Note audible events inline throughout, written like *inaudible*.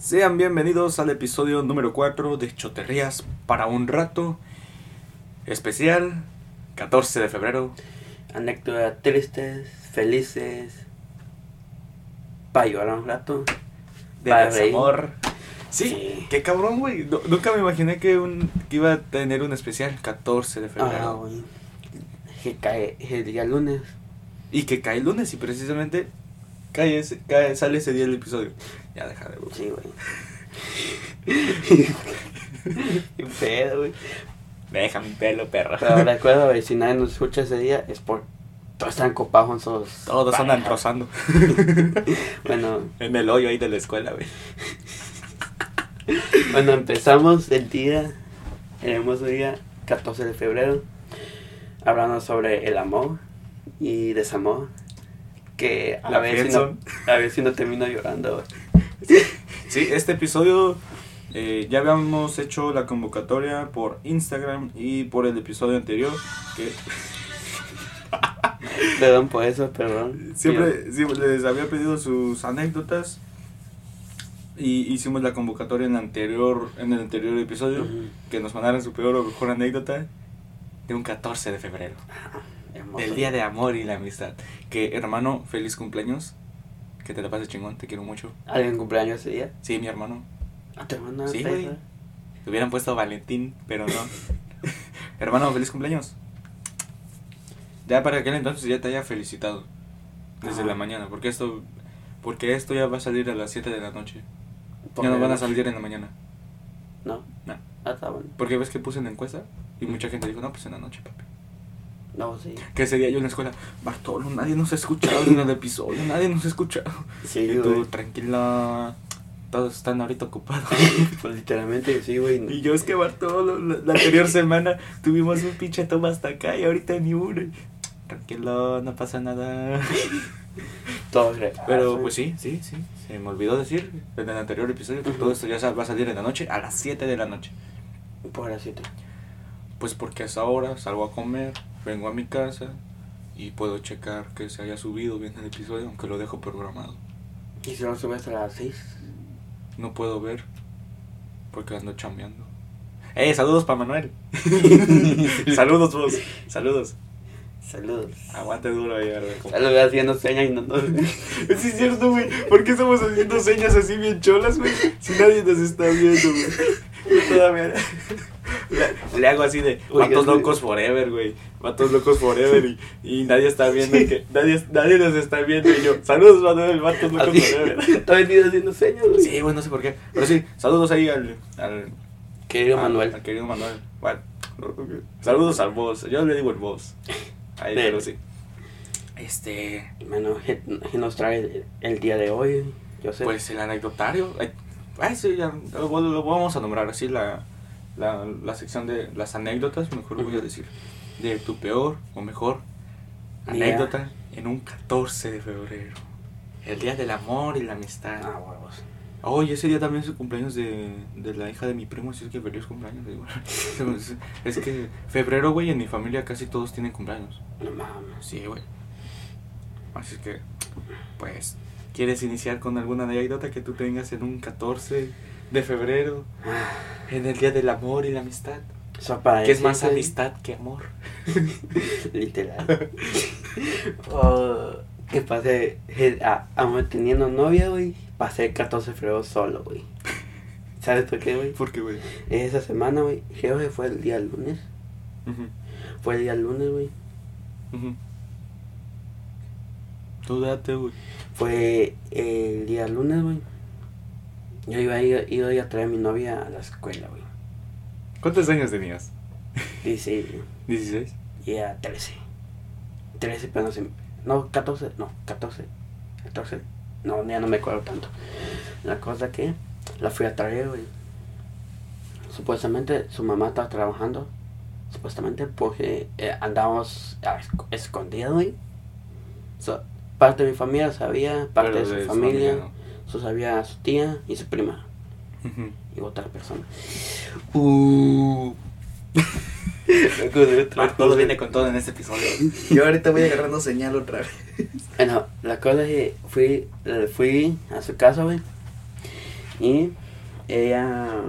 Sean bienvenidos al episodio número 4 de Choterrías para un rato especial 14 de febrero. Anécdotas tristes, felices, para llorar un rato. De desamor. Sí, Sí. qué cabrón, güey. Nu- nunca me imaginé que, un, que iba a tener un especial 14 de Ah, febrero. güey. Que cae el día lunes. y que cae el lunes y precisamente cae ese- cae- sale ese día el episodio. Ya deja de güey. Sí, güey. *laughs* Qué pedo, güey. Deja mi pelo, perro. Pero recuerda, *laughs* güey, si nadie nos escucha ese día, es por. Todos están copados en sus. Todos andan rozando *laughs* Bueno, en el hoyo ahí de la escuela, güey. bueno, empezamos el día, el hermoso día 14 de febrero, hablando sobre el amor y desamor. Que a La ver, si no, a ver si no termino llorando, güey. Sí, este episodio eh, ya habíamos hecho la convocatoria por Instagram y por el episodio anterior. Que Perdón por eso, perdón. siempre, siempre les había pedido sus anécdotas. Y hicimos la convocatoria en, anterior, en el anterior episodio. Ujú. Que nos mandaran su peor o mejor anécdota de un 14 de febrero. Hermoso. El día de amor y la amistad. Que hermano, feliz cumpleaños. Que te la pases chingón, te quiero mucho. ¿Alguien cumpleaños ese día? Sí, mi hermano. ¿A tu hermana? Sí, ¿Te- güey. Te hubieran puesto Valentín, pero no. *laughs* hermano, feliz cumpleaños. Ya para aquel entonces ya te haya felicitado. Desde Ah. la mañana. Porque esto porque esto ya va a salir a las 7 de la noche. ¿Por Ya no van a salir en la mañana. No. No. Ah, está bueno. Porque ves que puse en la encuesta y mucha gente dijo, no, pues en la noche, papi. No, sí. Que ese día yo en la escuela, Bartolo, nadie nos ha escuchado en el *coughs* episodio, nadie nos ha escuchado. Sí, y tú, güey. tranquila, todos están ahorita ocupados. *laughs* Pues literalmente, sí, güey. y yo es que Bartolo, la, la anterior semana tuvimos un pinche toma hasta acá y ahorita ni uno. Tranquilo, no pasa nada. *laughs* Todo Pero ah, pues sí, sí, sí, se me olvidó decir en el anterior episodio que Ujú. todo esto ya va a salir en la noche, a las 7 de la noche. Por las siete. Pues porque a esa hora salgo a comer, vengo a mi casa y puedo checar que se haya subido bien el episodio, aunque lo dejo programado. ¿Y si lo subes a las seis? No puedo ver porque ando chambeando. ¡Eh! Saludos para Manuel. *laughs* saludos vos. Saludos. Saludos. Aguante duro ahí, ¿verdad? Como- Ya lo voy haciendo señas y no, no. *laughs* Sí es cierto, güey. ¿Por qué estamos haciendo señas así bien cholas, güey? Si nadie nos está viendo, güey. Yo todavía le, le hago así de vatos locos forever, güey. Vatos locos forever y, y nadie está viendo que nadie, nadie nos está viendo y yo. Saludos, Manuel, vatos locos Así. forever. *laughs* He venido haciendo señas, güey. Sí, güey, no sé por qué. Pero sí, saludos ahí al, al Querido al- Manuel. Al querido Manuel. Bueno, saludos al boss. Yo le digo el boss. Ahí, pero sí. Este. Bueno, ¿qué, qué nos trae el, el día de hoy? Yo sé. Pues el anecdotario. Ay, ay, sí, ya, lo, lo vamos a nombrar así la, la, la sección de las anécdotas, mejor voy a decir. De tu peor o mejor anécdota en un 14 de febrero. El día del amor y la amistad. Ah, huevos. Oye, ese día también es el cumpleaños de, de la hija de mi primo, así es que feliz cumpleaños. Es- *laughs* es que febrero, güey, en mi familia casi todos tienen cumpleaños. No mames. Sí, güey. Así es que, pues, ¿quieres iniciar con alguna anécdota que tú tengas en un 14 de febrero, Ah, en el Día del Amor y la Amistad? Eso para ¿Qué es más amistad que amor? *laughs* Literal. oh, que pasé, eh, a- aún teniendo novia, güey, pasé el 14 de febrero solo, güey. ¿Sabes por qué, güey? ¿Por qué, güey? Esa semana, güey, creo que fue el día lunes. Fue el día lunes, güey. Tú date, güey. Fue el día lunes, güey. Yo iba a ir, iba a ir a traer a mi novia a la escuela, güey. ¿Cuántos años tenías? Dice, ¿16? y a 13. 13, pero no sé. No, 14, no, 14. 14. No, ya no me acuerdo tanto. La cosa que la fui a traer, güey. Supuestamente su mamá estaba trabajando. Supuestamente porque eh, andábamos escondidos, güey. So, parte de mi familia sabía, parte de su familia. ¿no? Su sabía su tía y su prima. Y otra persona. Uh. *laughs* Todo viene con todo en este episodio. *laughs* Yo ahorita voy agarrando señal otra vez. Bueno, la cosa es que fui, fui a su casa, güey. Y ella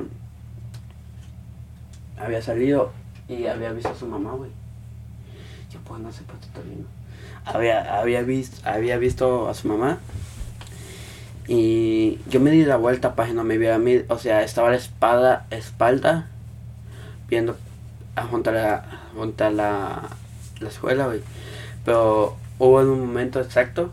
había salido y había visto a su mamá, güey. Yo pues no sé por qué termino. Había, había, visto, había visto a su mamá y yo me di la vuelta para que no me viera a mí. O sea, estaba a la espalda, espalda viendo a junto a la, junto a la, la escuela, güey. Pero hubo un momento exacto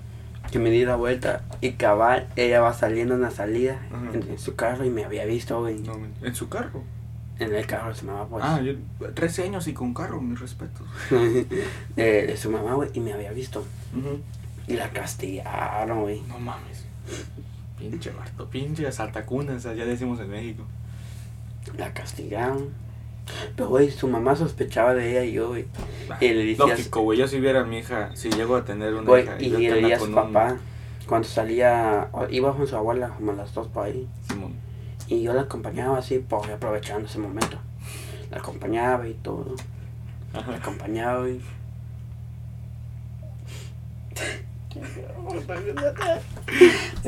que me di la vuelta y cabal, ella va saliendo en la salida Ajá. en, su carro y me había visto, güey. No, en su carro. En el carro de su mamá, pues. Ah, yo, 13 años y con carro, mis respetos. de, *laughs* de su mamá, güey, y me había visto. Y la castigaron, güey. No mames. Pinche Barto, pinche saltacunas, ya decimos en México. La castigaron. Pero, güey, su mamá sospechaba de ella y yo, güey. Y le decías- Lógico, güey, yo si viera a mi hija, si llego a tener una Güey, hija y yo le leía a su un- papá. Cuando salía, iba con su abuela, como a las dos por ahí. Simón. Y yo la acompañaba así, pues aprovechando ese momento. La acompañaba y todo. La acompañaba y.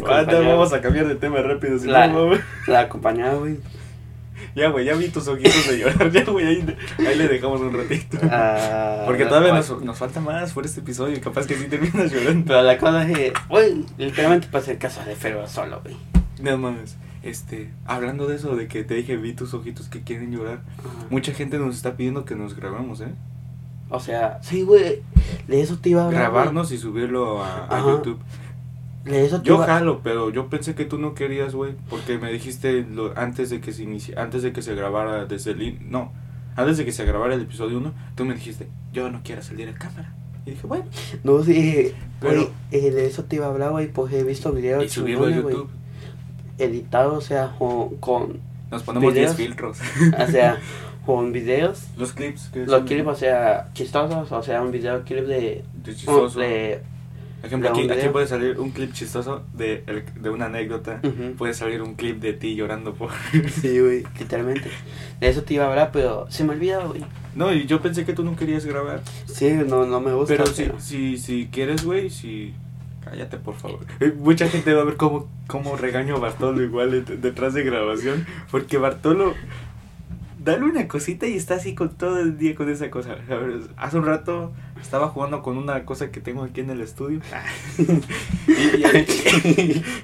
Anda, vamos a cambiar de tema rápido, si La- no. La acompañaba, güey. Ya, güey, ya vi tus ojitos de llorar, ya, güey, ahí, ahí le dejamos un ratito. Ah, Porque todavía nos, nos falta más por este episodio y capaz que sí terminas llorando. Pero la cosa es que, güey, literalmente pasé el caso de Fero solo, güey. No mames, este, hablando de eso, de que te dije, vi tus ojitos que quieren llorar, Ajá. mucha gente nos está pidiendo que nos grabamos, ¿eh? O sea, sí, güey. De eso te iba a hablar. Grabarnos y subirlo a, a. YouTube. De eso te Yo iba jalo, pero yo pensé que tú no querías, güey, porque me dijiste lo, antes de que se inicie, antes de que se grabara desde el in- no, antes de que se grabara el episodio 1, tú me dijiste, "Yo no quiero salir a cámara." Y dije, "Bueno, No, sí, Pero- eh, de eso te iba a hablar, güey, pues he visto videos y subirlo a güey, Editados, o sea, con, con, Nos ponemos 10 videos. filtros." o sea, *laughs* con videos, Los clips que los clips, o sea, chistosos, o sea, un video clip de, de chistoso. de, ejemplo, aquí, aquí puede salir un clip chistoso de, el- de una anécdota. Puede salir un clip de ti llorando por... *laughs* sí, güey, literalmente, de eso te iba a hablar, pero se me olvidó, güey, No, y yo pensé que tú no querías grabar. sí, no, no me gusta, Pero si, pero- si, si quieres, güey, si... Cállate, por favor. Eh, Mucha gente va a ver cómo, cómo regaño a Bartolo igual det- detrás de grabación. Porque Bartolo... Dale una cosita y está así con todo el día con esa cosa. Ver, Hace un rato estaba jugando con una cosa que tengo aquí en el estudio. *laughs*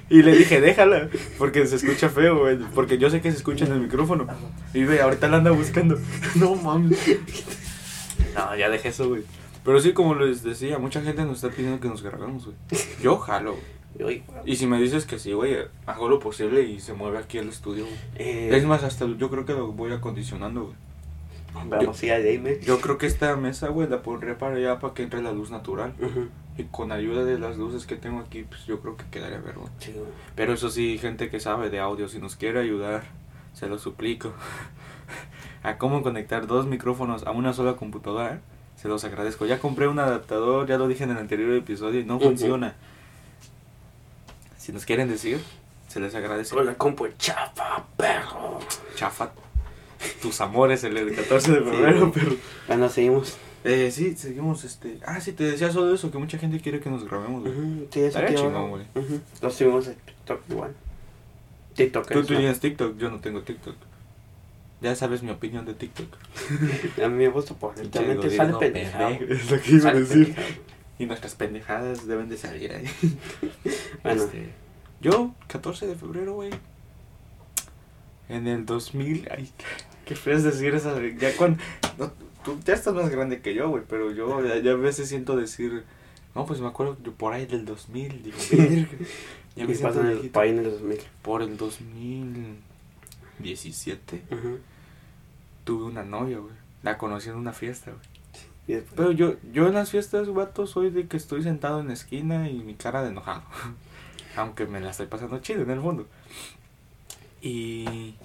y, le dije, déjala, porque se escucha feo. Porque yo sé que se escucha en el micrófono. Y ve, ahorita la anda buscando. *laughs* No mames. No, ya dejé eso, güey. Pero sí, como les decía, mucha gente nos está pidiendo que nos grabemos, güey. Yo jalo. *laughs* Y si me dices que sí, güey, hago lo posible y se mueve aquí el estudio, eh, Es más, hasta yo creo que lo voy acondicionando, güey. vamos ir a Dame. Yo creo que esta mesa, güey, la pondré para allá para que entre la luz natural. Y con ayuda de las luces que tengo aquí, pues yo creo que quedaría ver, güey. sí, güey. Pero eso sí, gente que sabe de audio, si nos quiere ayudar, se lo suplico. *laughs* a cómo conectar dos micrófonos a una sola computadora, se los agradezco. Ya compré un adaptador, ya lo dije en el anterior episodio y no funciona. Si nos quieren decir, se les agradece. Con la compu chapa, perro. Chafa, tus amores el 14 de febrero, Sí. pero... Bueno, seguimos. Eh, sí, seguimos, este... Ah, sí, te decía solo eso, que mucha gente quiere que nos grabemos, güey. Ujú, Sí, eso a chingón, güey. Ujú, Lo subimos en TikTok igual. TikTok Tú es, ¿no? tienes TikTok, yo no tengo TikTok. Ya sabes mi opinión de TikTok. *laughs* A mí me gusta porque literalmente sale Gobierno pendejado. *laughs* Es lo que iba a Sale decir. Y nuestras pendejadas deben de salir ahí. *laughs* Bueno. Este, yo, 14 de febrero, güey. En el 2000. Ay, qué feo es decir esa. Ya cuando. no, tú ya estás más grande que yo, güey. Pero yo ya, ya a veces siento decir. No, pues me acuerdo yo por ahí del 2000. Digo. Ya me siento pasa en el viejito. país en el 2000. Por el 2017 Ujú. tuve una novia, güey. La conocí en una fiesta, güey. Pero yo, yo en las fiestas, vato, soy de que estoy sentado en la esquina y mi cara de enojado. *laughs* Aunque me la estoy pasando chido en el fondo. Y.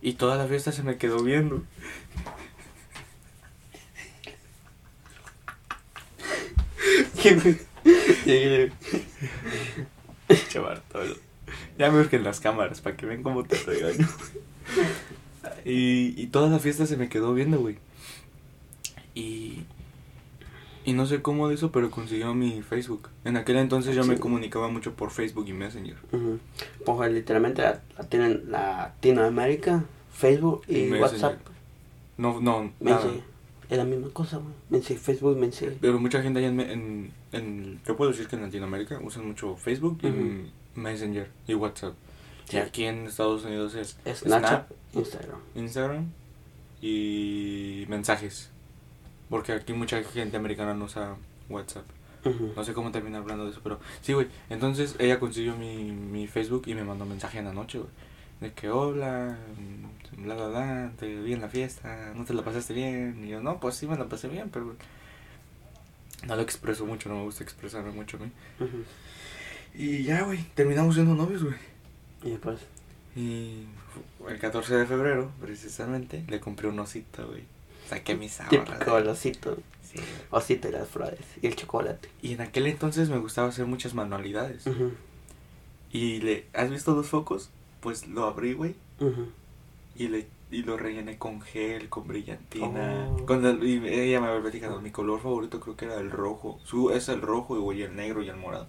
Y toda la fiesta se me quedó viendo. *laughs* Chaval, todo. Ya me urgen las cámaras para que vean cómo te regaño. Y, y toda la fiesta se me quedó viendo, güey. Y. Y no sé cómo de eso, pero consiguió mi Facebook. En aquel entonces yo me Sí. comunicaba mucho por Facebook y Messenger. Pues literalmente la, la tienen Latinoamérica, Facebook y Messenger. WhatsApp. No, no, nada. Es la misma cosa, güey. Facebook, mensaje. Pero mucha gente allá en, en, en- Yo puedo decir que en Latinoamérica usan mucho Facebook y. Messenger y WhatsApp. Sí. Y aquí en Estados Unidos es Snapchat, Instagram. Instagram y mensajes. Porque aquí mucha gente americana no usa WhatsApp. No sé cómo terminar hablando de eso, pero sí, güey. Entonces ella consiguió mi, mi Facebook y me mandó mensaje en la noche, güey. De que hola, mm, bla, bla, bla, te vi en la fiesta, no te la pasaste bien. Y yo, no, pues sí me la pasé bien, pero no lo expreso mucho, no me gusta expresarme mucho a mí. Ujú. Y ya, güey, terminamos siendo novios, güey. Y después. Y fu- el 14 de febrero, precisamente, le compré un osito, güey. Saqué mis Típico el osito. Sí, güey. Osito y las flores. Y el chocolate. Y en aquel entonces me gustaba hacer muchas manualidades. Y le, ¿has visto los focos? Pues lo abrí, güey, Ujú. y le y lo rellené con gel, con brillantina. Oh. Con y ella me había platicado, mi color favorito creo que era el rojo. Su es el rojo y el negro y el morado.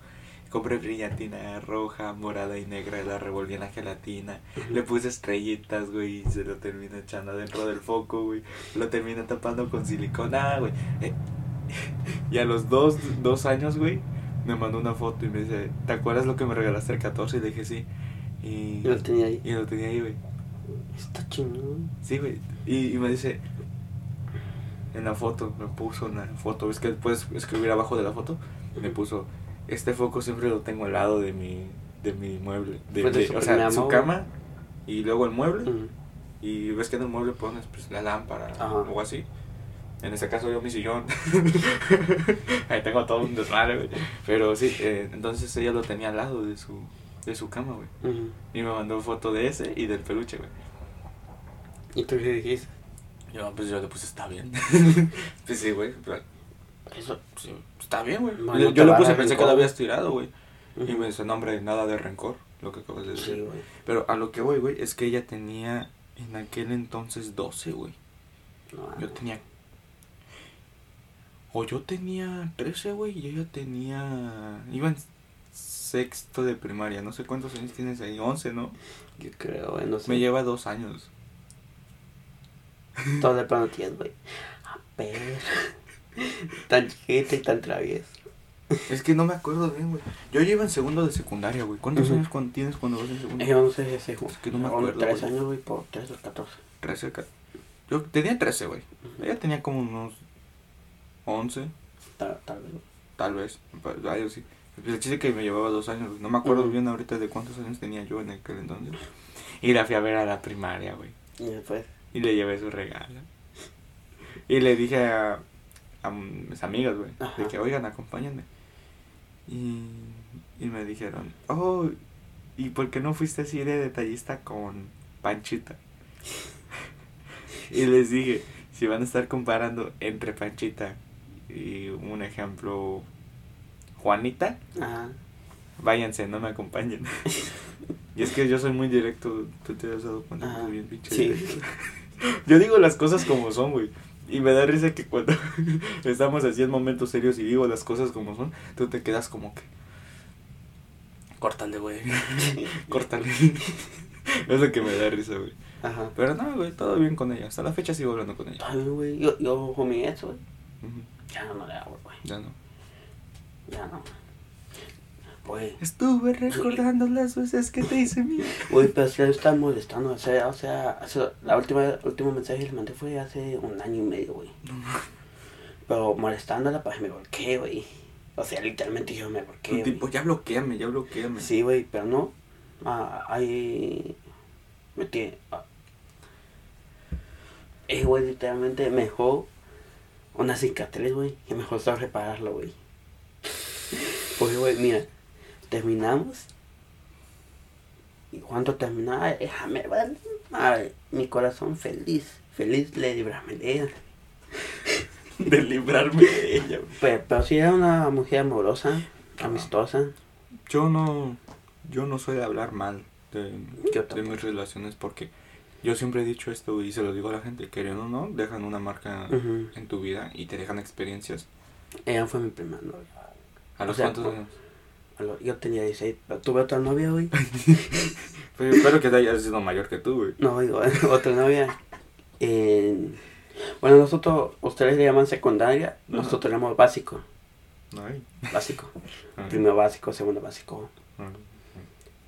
Compré brillantina roja, morada y negra, la revolví en la gelatina. Le puse estrellitas, güey, y se lo terminé echando dentro del foco, güey. Lo terminé tapando con silicona, güey. Eh, *laughs* Y a los dos, dos años, güey, me mandó una foto y me dice, ¿te acuerdas lo que me regalaste el 14? Y le dije, sí. Y, Y lo tenía ahí. y lo tenía ahí, güey. Está chingón. Sí, güey. Y, y me dice, en la foto, me puso una foto, es que puedes escribir abajo de la foto, me puso, este foco siempre lo tengo al lado de mi, de mi mueble. De, Fue de o sea, su cama y luego el mueble. Y ves que en el mueble pones pues, la lámpara Ajá. o así. En este caso yo mi sillón. *laughs* Ahí tengo todo un desmadre, güey. Pero sí, eh, entonces ella lo tenía al lado de su, de su cama, güey. Y me mandó foto de ese y del peluche, güey. ¿Y tú qué dijiste? Yo, pues yo le puse, está bien. *laughs* pues sí, güey. Eso. sí, está bien, güey. No, yo yo le puse, pensé que lo habías tirado, güey. Y me dice, no, hombre, nada de rencor, lo que acabas de decir. Sí, güey. Pero a lo que voy, güey, es que ella tenía en aquel entonces 12, güey. No, Yo tenía. O yo tenía 13, güey, y ella tenía. Iba en sexto de primaria. No sé cuántos años tienes ahí. 11, ¿no? Yo creo, güey. No sé. Me lleva dos años. Todo de plano tienes, güey. A ver. Tan chiquita y tan travieso. Es que no me acuerdo bien, güey. Yo llevo en segundo de secundaria, güey. ¿Cuántos años cuando tienes cuando vas en segundo? Yo no sé. Es que no me acuerdo, Tres años, güey, por tres o catorce. 13, ca- Yo tenía 13, güey. Ella tenía como unos 11, Tal, tal vez. tal vez. pa- Ay, sí. El chiste que me llevaba dos años, güey. No me acuerdo bien ahorita de cuántos años tenía yo en aquel entonces. Y la fui a ver a la primaria, güey. Y después. Y le llevé su regalo. Y le dije a, a mis amigas, güey, de que, oigan, acompáñenme. Y, y me dijeron, oh, ¿y por qué no fuiste así de detallista con Panchita? *laughs* y les dije, si van a estar comparando entre Panchita y un ejemplo, Juanita, Ajá. váyanse, no me acompañen. *laughs* y es que yo soy muy directo, tú te has dado cuenta, bien pinche Sí. *laughs* Yo digo las cosas como son, güey. Y me da risa que cuando *laughs* estamos así en momentos serios y digo las cosas como son, tú te quedas como que... Córtale, güey. *laughs* Córtale. es lo que me da risa, güey. Ajá. Pero no, güey, todo bien con ella. Hasta la fecha sigo hablando con ella. Bien, güey. Yo, yo mi ex, güey. Ya no le hago, güey. Ya no. Ya no. Güey. Estuve recordando las veces que te hice mía. Güey, pero si le están molestando. O sea, o sea, la última, último mensaje que le mandé fue hace un año y medio, güey. Pero molestándola, pues me volqué, güey. O sea, literalmente yo me volqué. Tipo, ya bloqueame, ya bloqueame. Sí, güey, pero no. Ah, ahí. Metí. Ah. Eh, güey, literalmente me dejó una cicatriz, güey. Y me costó repararlo, güey. Porque, güey, mira, terminamos. Y cuando terminaba, déjame ver. Ay, mi corazón feliz. Feliz de librarme de ella. *laughs* De librarme de ella. Pero, pero sí era una mujer amorosa, amistosa. Yo no, yo no soy de hablar mal de, de mis relaciones porque yo siempre he dicho esto y se lo digo a la gente, queriendo o no, dejan una marca en tu vida y te dejan experiencias Ella fue mi primera novia. ¿A los O sea, cuántos años? Yo tenía 16, pero tuve otra novia, güey. *laughs* Pues espero que haya sido mayor que tú, güey. No, digo, *laughs* otra novia. en- Bueno, nosotros, ustedes le llaman secundaria, nosotros le llamamos básico. Ay. Básico. Primero básico, segundo básico.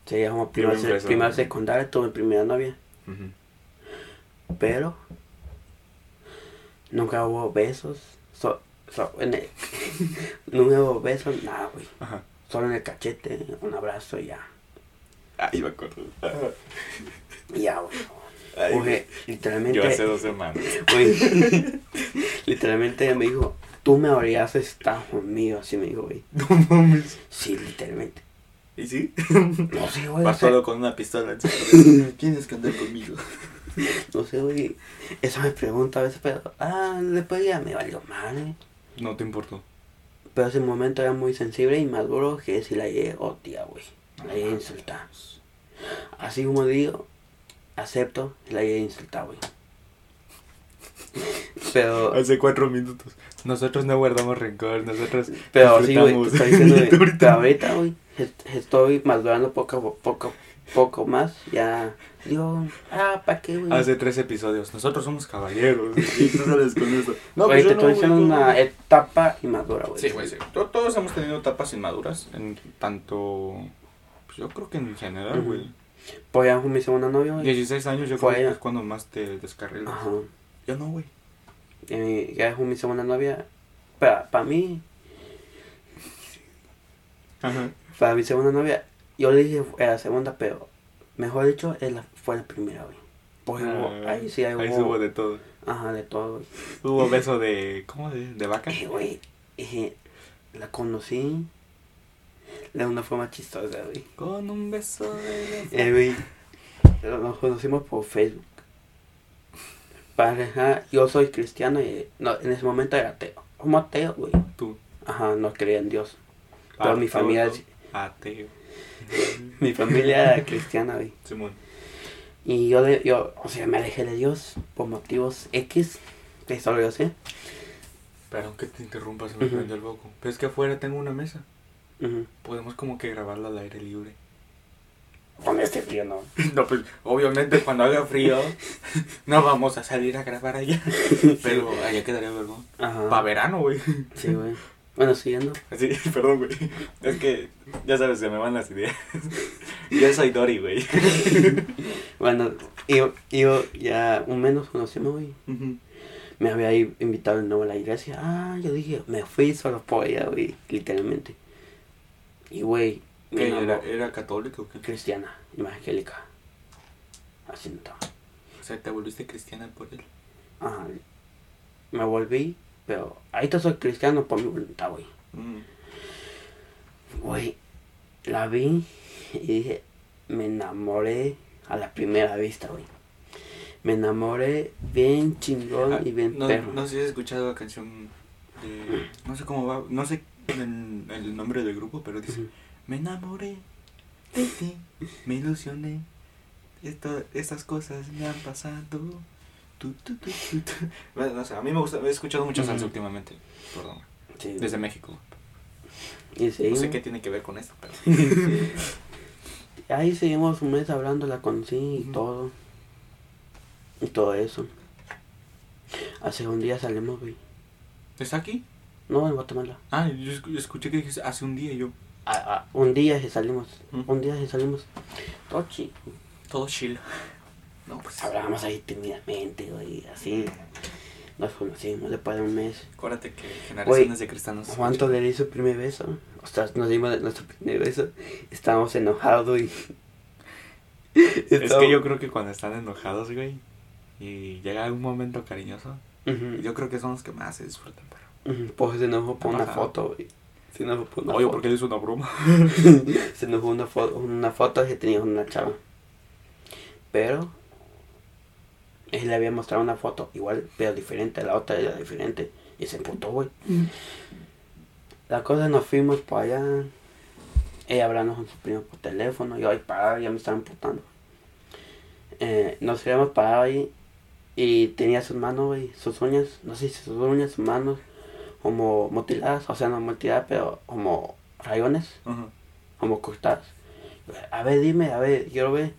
Se llama primero, ¿no? secundaria, tuve primera novia. Pero nunca hubo besos. So, so- en el- *laughs* nunca hubo besos, nada, güey. Ajá. Solo en el cachete, un abrazo y ya. Ay, me acuerdo. Y ya, güey. Ay, Güey, literalmente. Yo hace dos semanas. güey, *laughs* literalmente ella me dijo, tú me habrías estado conmigo, así me dijo, güey. No mames. Sí, literalmente. ¿Y sí? No sé, güey. Vas solo con una pistola. *laughs* Tienes que andar conmigo. no sé, güey. Eso me pregunta a veces, pero. Ah, después ya me valió madre. No te importó. Pero ese momento era muy sensible y maduro que si la llegué, oh tía, güey. La llegué a insultar. Así como digo, acepto, la llegué a insultar, güey. *laughs* Pero, Hace cuatro minutos. Nosotros no guardamos rencor. Nosotros. pero sí, güey, disfrutamos. te estoy diciendo, *laughs* güey, Ahorita. güey, est- estoy madurando poco, a poco, poco más. Ya, digo, ah, ¿para qué, güey? Hace tres episodios. Nosotros somos caballeros. Y tú sales con eso. No, Güey, pues te yo no, estoy diciendo una no. etapa inmadura, güey. Sí, güey, sí. Todos hemos tenido etapas inmaduras. En tanto. Pues yo creo que en general, güey. Pues ya mi segunda novia, güey. 16 años yo Fue creo que es cuando más te descarrilas. Ajá. Yo no, güey. Ya fue mi segunda novia. Para, para mí, Ajá. para mi segunda novia, yo le dije era segunda, pero mejor dicho, la, fue la primera, güey. Pues hubo- Ah, ahí sí hay Ahí hubo, hubo de todo. Ajá, de todo, güey. Hubo *laughs* beso de. ¿Cómo? De, de vaca. Eh, güey, eh, la conocí de una forma chistosa, güey. Con un beso de. Eh, güey, nos conocimos por Facebook. Para, ajá, yo soy cristiano y no, en ese momento era ateo. Como ateo, güey. Tú. Ajá, no creía en Dios. Pero mi familia Ateo. *laughs* Mi familia era cristiana, güey. Simón. Y yo, de, yo, o sea, me alejé de Dios por motivos X, que solo yo sé. Perdón que te interrumpa, se me prendió el foco. Pero es que afuera tengo una mesa. Podemos como que grabarla al aire libre. Con este frío, no. *laughs* No, pues obviamente cuando haga frío no vamos a salir a grabar allá. *laughs* Pero allá quedaría vergón. Para verano, güey. Sí, güey. Bueno, siguiendo. Así, *laughs* perdón, güey. Es que ya sabes, se me van las ideas. *laughs* Yo soy Dory, güey. *laughs* Bueno, yo, yo ya un menos conocimos, güey. Me había invitado de nuevo a la iglesia. Ah, yo dije, me fui solo por ella, güey. Literalmente. Y, güey, ¿Qué, era. ¿Era católico o qué? Cristiana, evangélica. Así no estaba. O sea, te volviste cristiana por él. Ajá. Me volví, pero ahorita soy cristiano por mi voluntad, güey. Mm. Güey, la vi y dije, me enamoré a la primera vista, güey. Me enamoré bien chingón Ah, y bien no, perro. no sé si has escuchado la canción de... No sé cómo va, no sé el, el nombre del grupo, pero dice... Me enamoré de ti, me ilusioné. Esto, estas cosas me han pasado. Tu, tu, tu, tu, tu. Bueno, no sé, a mí me gusta, he escuchado mucha salsa últimamente. Perdón. Sí, Desde México. y No sé qué tiene que ver con esto, pero. *laughs* Ahí seguimos un mes hablando, la conocí y todo. Y todo eso. Hace un día salimos, güey. ¿Está aquí? No, en Guatemala. Ah, yo escu- escuché que dijiste hace un día y yo. Ah, ah, un día que salimos. Un día que salimos. Todo chido. Todo chill. No, pues. Hablábamos ahí tímidamente, güey, así. Nos conocimos después de un mes. Acuérdate que generaciones Güey, de cristianos. ¿Cuánto le di su primer beso? O sea, nos dimos nuestro primer beso. Estábamos enojados y. Es que yo creo que cuando están enojados, güey, y llega un momento cariñoso, yo creo que son los que más se disfrutan, pero. ujú, Pues se enojó por una foto, güey. Se enojó por una Oye, foto. porque es una broma. *laughs* Se enojó una foto, una foto que tenía una chava. Pero. Él le había mostrado una foto igual, pero diferente. La otra era diferente. Y se emputó, güey. La cosa nos fuimos para allá. Ella hablando con su primo por teléfono. Yo ahí parado, ya me estaba emputando. Eh, nos habíamos parado ahí. Y tenía sus manos, güey. Sus uñas. No sé si sus uñas, sus manos. como mutiladas, o sea, no mutiladas, pero como rayones, como cortadas. A ver, dime, a ver, quiero ver.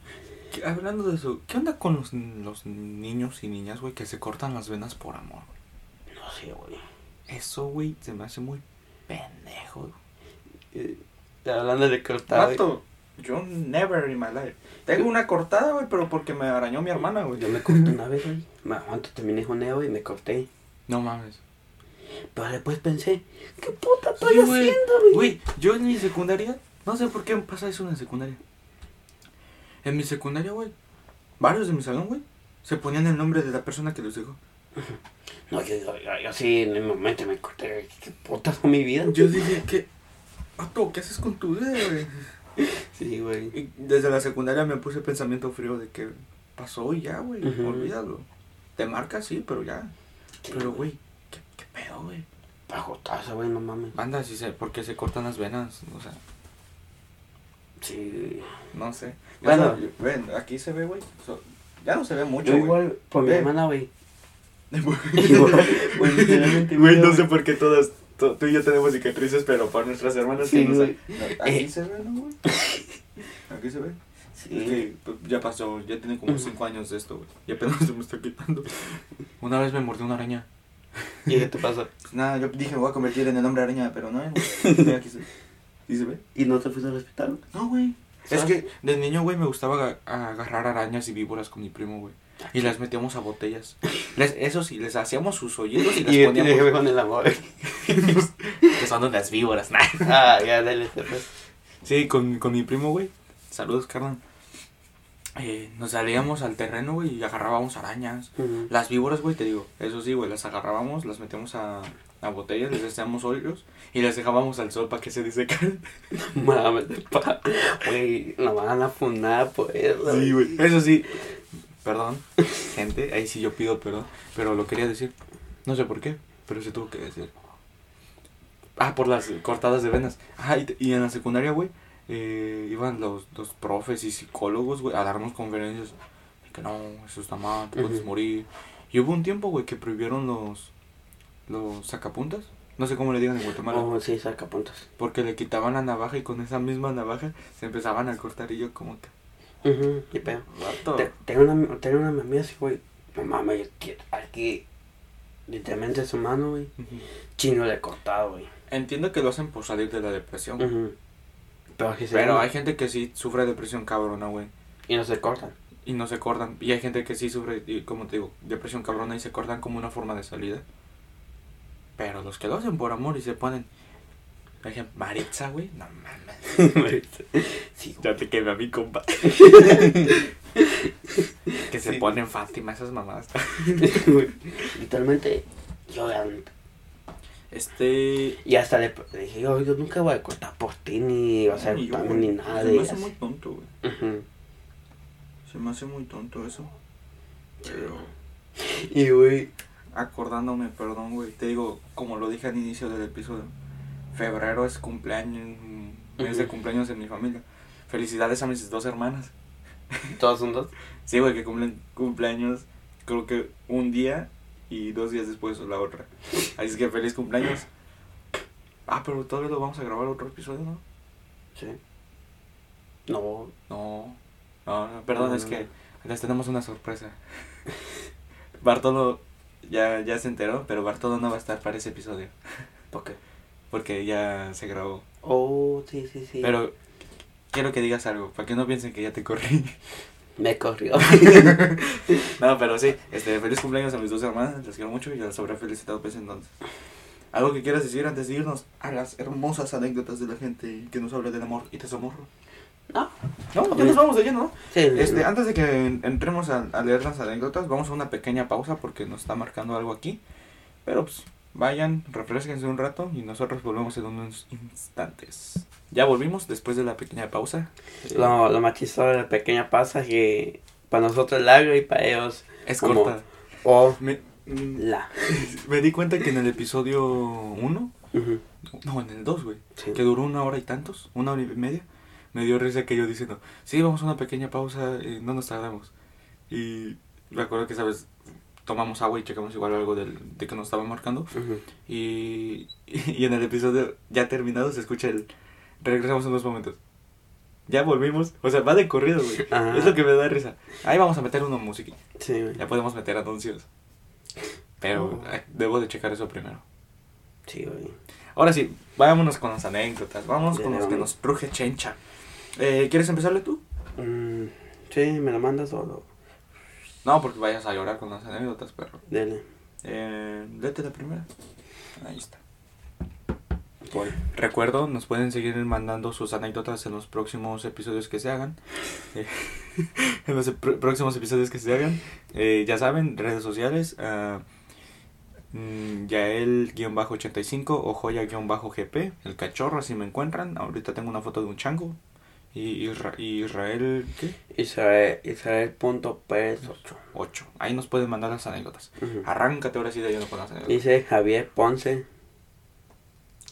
¿Qué- Hablando de eso, ¿qué onda con los, los niños y niñas, güey, que se cortan las venas por amor? No sé, güey. Eso, güey, se me hace muy pendejo. Eh, Hablando de cortar, Vato, yo never in my life. Tengo una cortada, güey, pero porque me arañó mi hermana, güey. yo me corté una vez, güey. Me aguanto, terminé güey, y me corté. No mames. Pero después pensé, ¿qué puta estoy Sí, haciendo, güey? Güey, yo en mi secundaria, no sé por qué pasa eso en la secundaria. En mi secundaria, güey, varios de mi salón, güey, se ponían el nombre de la persona que los dejó. No, yo, yo, yo, yo sí, en el momento me corté, güey. ¿Qué puta fue mi vida? Yo dije, ¿qué? Vato, ¿qué haces con tu vida, güey? Sí, güey. Y desde la secundaria me puse pensamiento frío de que pasó y ya, güey, Ujú. olvídalo. Te marca, sí, pero ya. Sí, Pero, güey, ¿qué, qué pedo, güey? Cortarse, güey, no mames. Banda, si se, ¿por qué se cortan las venas? O sea, Sí. no sé. Bueno. Ven, aquí se ve, güey. so- ya no se ve mucho, Yo güey. igual, por mi hermana, güey. *laughs* Güey, literalmente, Güey, no sé por qué todas, tú tú y yo tenemos cicatrices, pero por nuestras hermanas Sí, no sé. No, Aquí Eh. se ve, ¿no, güey? Aquí se ve. Sí. Es que pues, ya pasó, ya tiene como Ujú. 5 años de esto, güey. Y apenas se me está quitando. Una vez me mordió una araña. *laughs* ¿Y qué te pasó? Pues nada, yo dije me voy a convertir en el hombre araña, pero no, güey. *laughs* Aquí se ¿Sí se ve? ¿Y no te fuiste al hospital? No, güey. Es que de niño, güey, me gustaba aga- agarrar arañas y víboras con mi primo, güey. Y las metíamos a botellas. Les, eso sí, les hacíamos sus hoyitos y *laughs* las Y poníamos. con el amor. *laughs* que son unas víboras, nah. *laughs* ah, ya, dale. Sí, con, con mi primo, güey. Saludos, carnal. Eh, nos salíamos al terreno, güey, y agarrábamos arañas. Las víboras, güey, te digo, eso sí, güey, las agarrábamos, las metíamos a, a botellas, les hacíamos hoyos y las dejábamos al sol para que se disecaran. *laughs* Mames, pa. Güey, la van a funar por eso. Sí, güey. Eso sí, perdón, gente, ahí sí yo pido perdón, pero lo quería decir. No sé por qué, pero se tuvo que decir. Ah, por las cortadas de venas. Ah, y, y en la secundaria, güey, eh, iban los, los profes y psicólogos, güey, a darnos conferencias. Que no, eso está mal, te puedes morir. Y hubo un tiempo, güey, que prohibieron los, los sacapuntas. No sé cómo le digan en Guatemala. Oh, sí, saca puntos. Porque le quitaban la navaja y con esa misma navaja se empezaban a cortar y yo como que... Ujú, y pedo. Tengo una, tengo una amiga así, güey. No mames, aquí, aquí literalmente su mano, güey. Chino le cortado, güey. Entiendo que lo hacen por salir de la depresión. Ujú. Pero aquí se Pero hay gente que sí sufre depresión cabrona, güey. Y no se cortan. Y no se cortan. Y hay gente que sí sufre, y como te digo, depresión cabrona y se cortan como una forma de salida. Pero los que lo hacen por amor y se ponen... Por ejemplo, Maritza, güey. No mames. *laughs* sí, Ya te quedé a mi compa. *laughs* que se Sí. ponen Fátima esas mamás. güey. *laughs* Literalmente, yo realmente- Este... Y hasta le, le dije, yo, yo nunca voy a cortar por ti, ni o sea, Ni yo, ni, nada Se me hace muy tonto, güey. Se me hace muy tonto eso. Pero... Y, güey, acordándome, perdón, güey. Te digo, como lo dije al inicio del episodio, febrero es cumpleaños, mes de cumpleaños en mi familia. Felicidades a mis dos hermanas. *laughs* todos son dos. Sí, güey, que cumplen cumpleaños, creo que un día y dos días después la otra. Así que feliz cumpleaños. Ah, pero todavía lo vamos a grabar otro episodio, ¿no? Sí. No, No, no, no, perdón, No, es que les tenemos una sorpresa. *laughs* Bartolo ya, ya se enteró, pero Bartolo no va a estar para ese episodio. *laughs* ¿por qué? Porque ya se grabó. Oh, sí, sí, sí. Pero quiero que digas algo, para que no piensen que ya te corrí. *laughs* Me corrió. *laughs* no, pero sí, este, feliz cumpleaños a mis dos hermanas, las quiero mucho y las habré felicitado pues entonces. ¿Algo que quieras decir antes de irnos a las hermosas anécdotas de la gente que nos habla del amor y desamor? No. No, ya nos vamos de lleno, ¿no? Sí, Este, antes de que en- entremos a, a leer las anécdotas, vamos a una pequeña pausa porque nos está marcando algo aquí. Pero pues, vayan, refresquense un rato y nosotros volvemos en unos instantes. Ya volvimos después de la pequeña pausa. Lo, lo más chistoso de la pequeña pasa es que para nosotros es largo y para ellos es como- corta. o Me, la. *laughs* me di cuenta que en el episodio 1, Ujú. no, en el 2, güey, Sí. que duró una hora y tantos, una hora y media, me dio risa que yo diciendo, sí, vamos a una pequeña pausa, eh, no nos tardamos. Y me acuerdo que, ¿sabes? tomamos agua y checamos igual algo del, de que nos estaba marcando. Ujú. Y, *laughs* y en el episodio ya terminado se escucha el... Regresamos unos momentos. Ya volvimos. O sea, va de corrido, güey. *laughs* Ajá. Es lo que me da risa. Ahí vamos a meter una música. Sí, güey. Ya podemos meter anuncios. Pero Oh. eh, debo de checar eso primero. Sí, güey. Ahora sí, vámonos con las anécdotas. Vámonos con los que nos truje chencha. Eh, ¿Quieres empezarle tú? Mm, sí, me la mandas solo. No, porque vayas a llorar con las anécdotas, perro. Dele. Eh, léete la primera. Ahí está. Voy. Recuerdo, nos pueden seguir mandando sus anécdotas en los próximos episodios que se hagan. *laughs* Eh, *laughs* en los pr- próximos episodios que se hagan. Eh, ya saben, redes sociales. mm, Yael-85 o Joya-GP. El cachorro, así me encuentran. Ahorita tengo una foto de un chango. Y Isra- Israel, ¿qué? Israel, Israel.ps8. 8. Ahí nos pueden mandar las anécdotas. Ujú. Arráncate ahora sí de lleno con las anécdotas. Dice Javier Ponce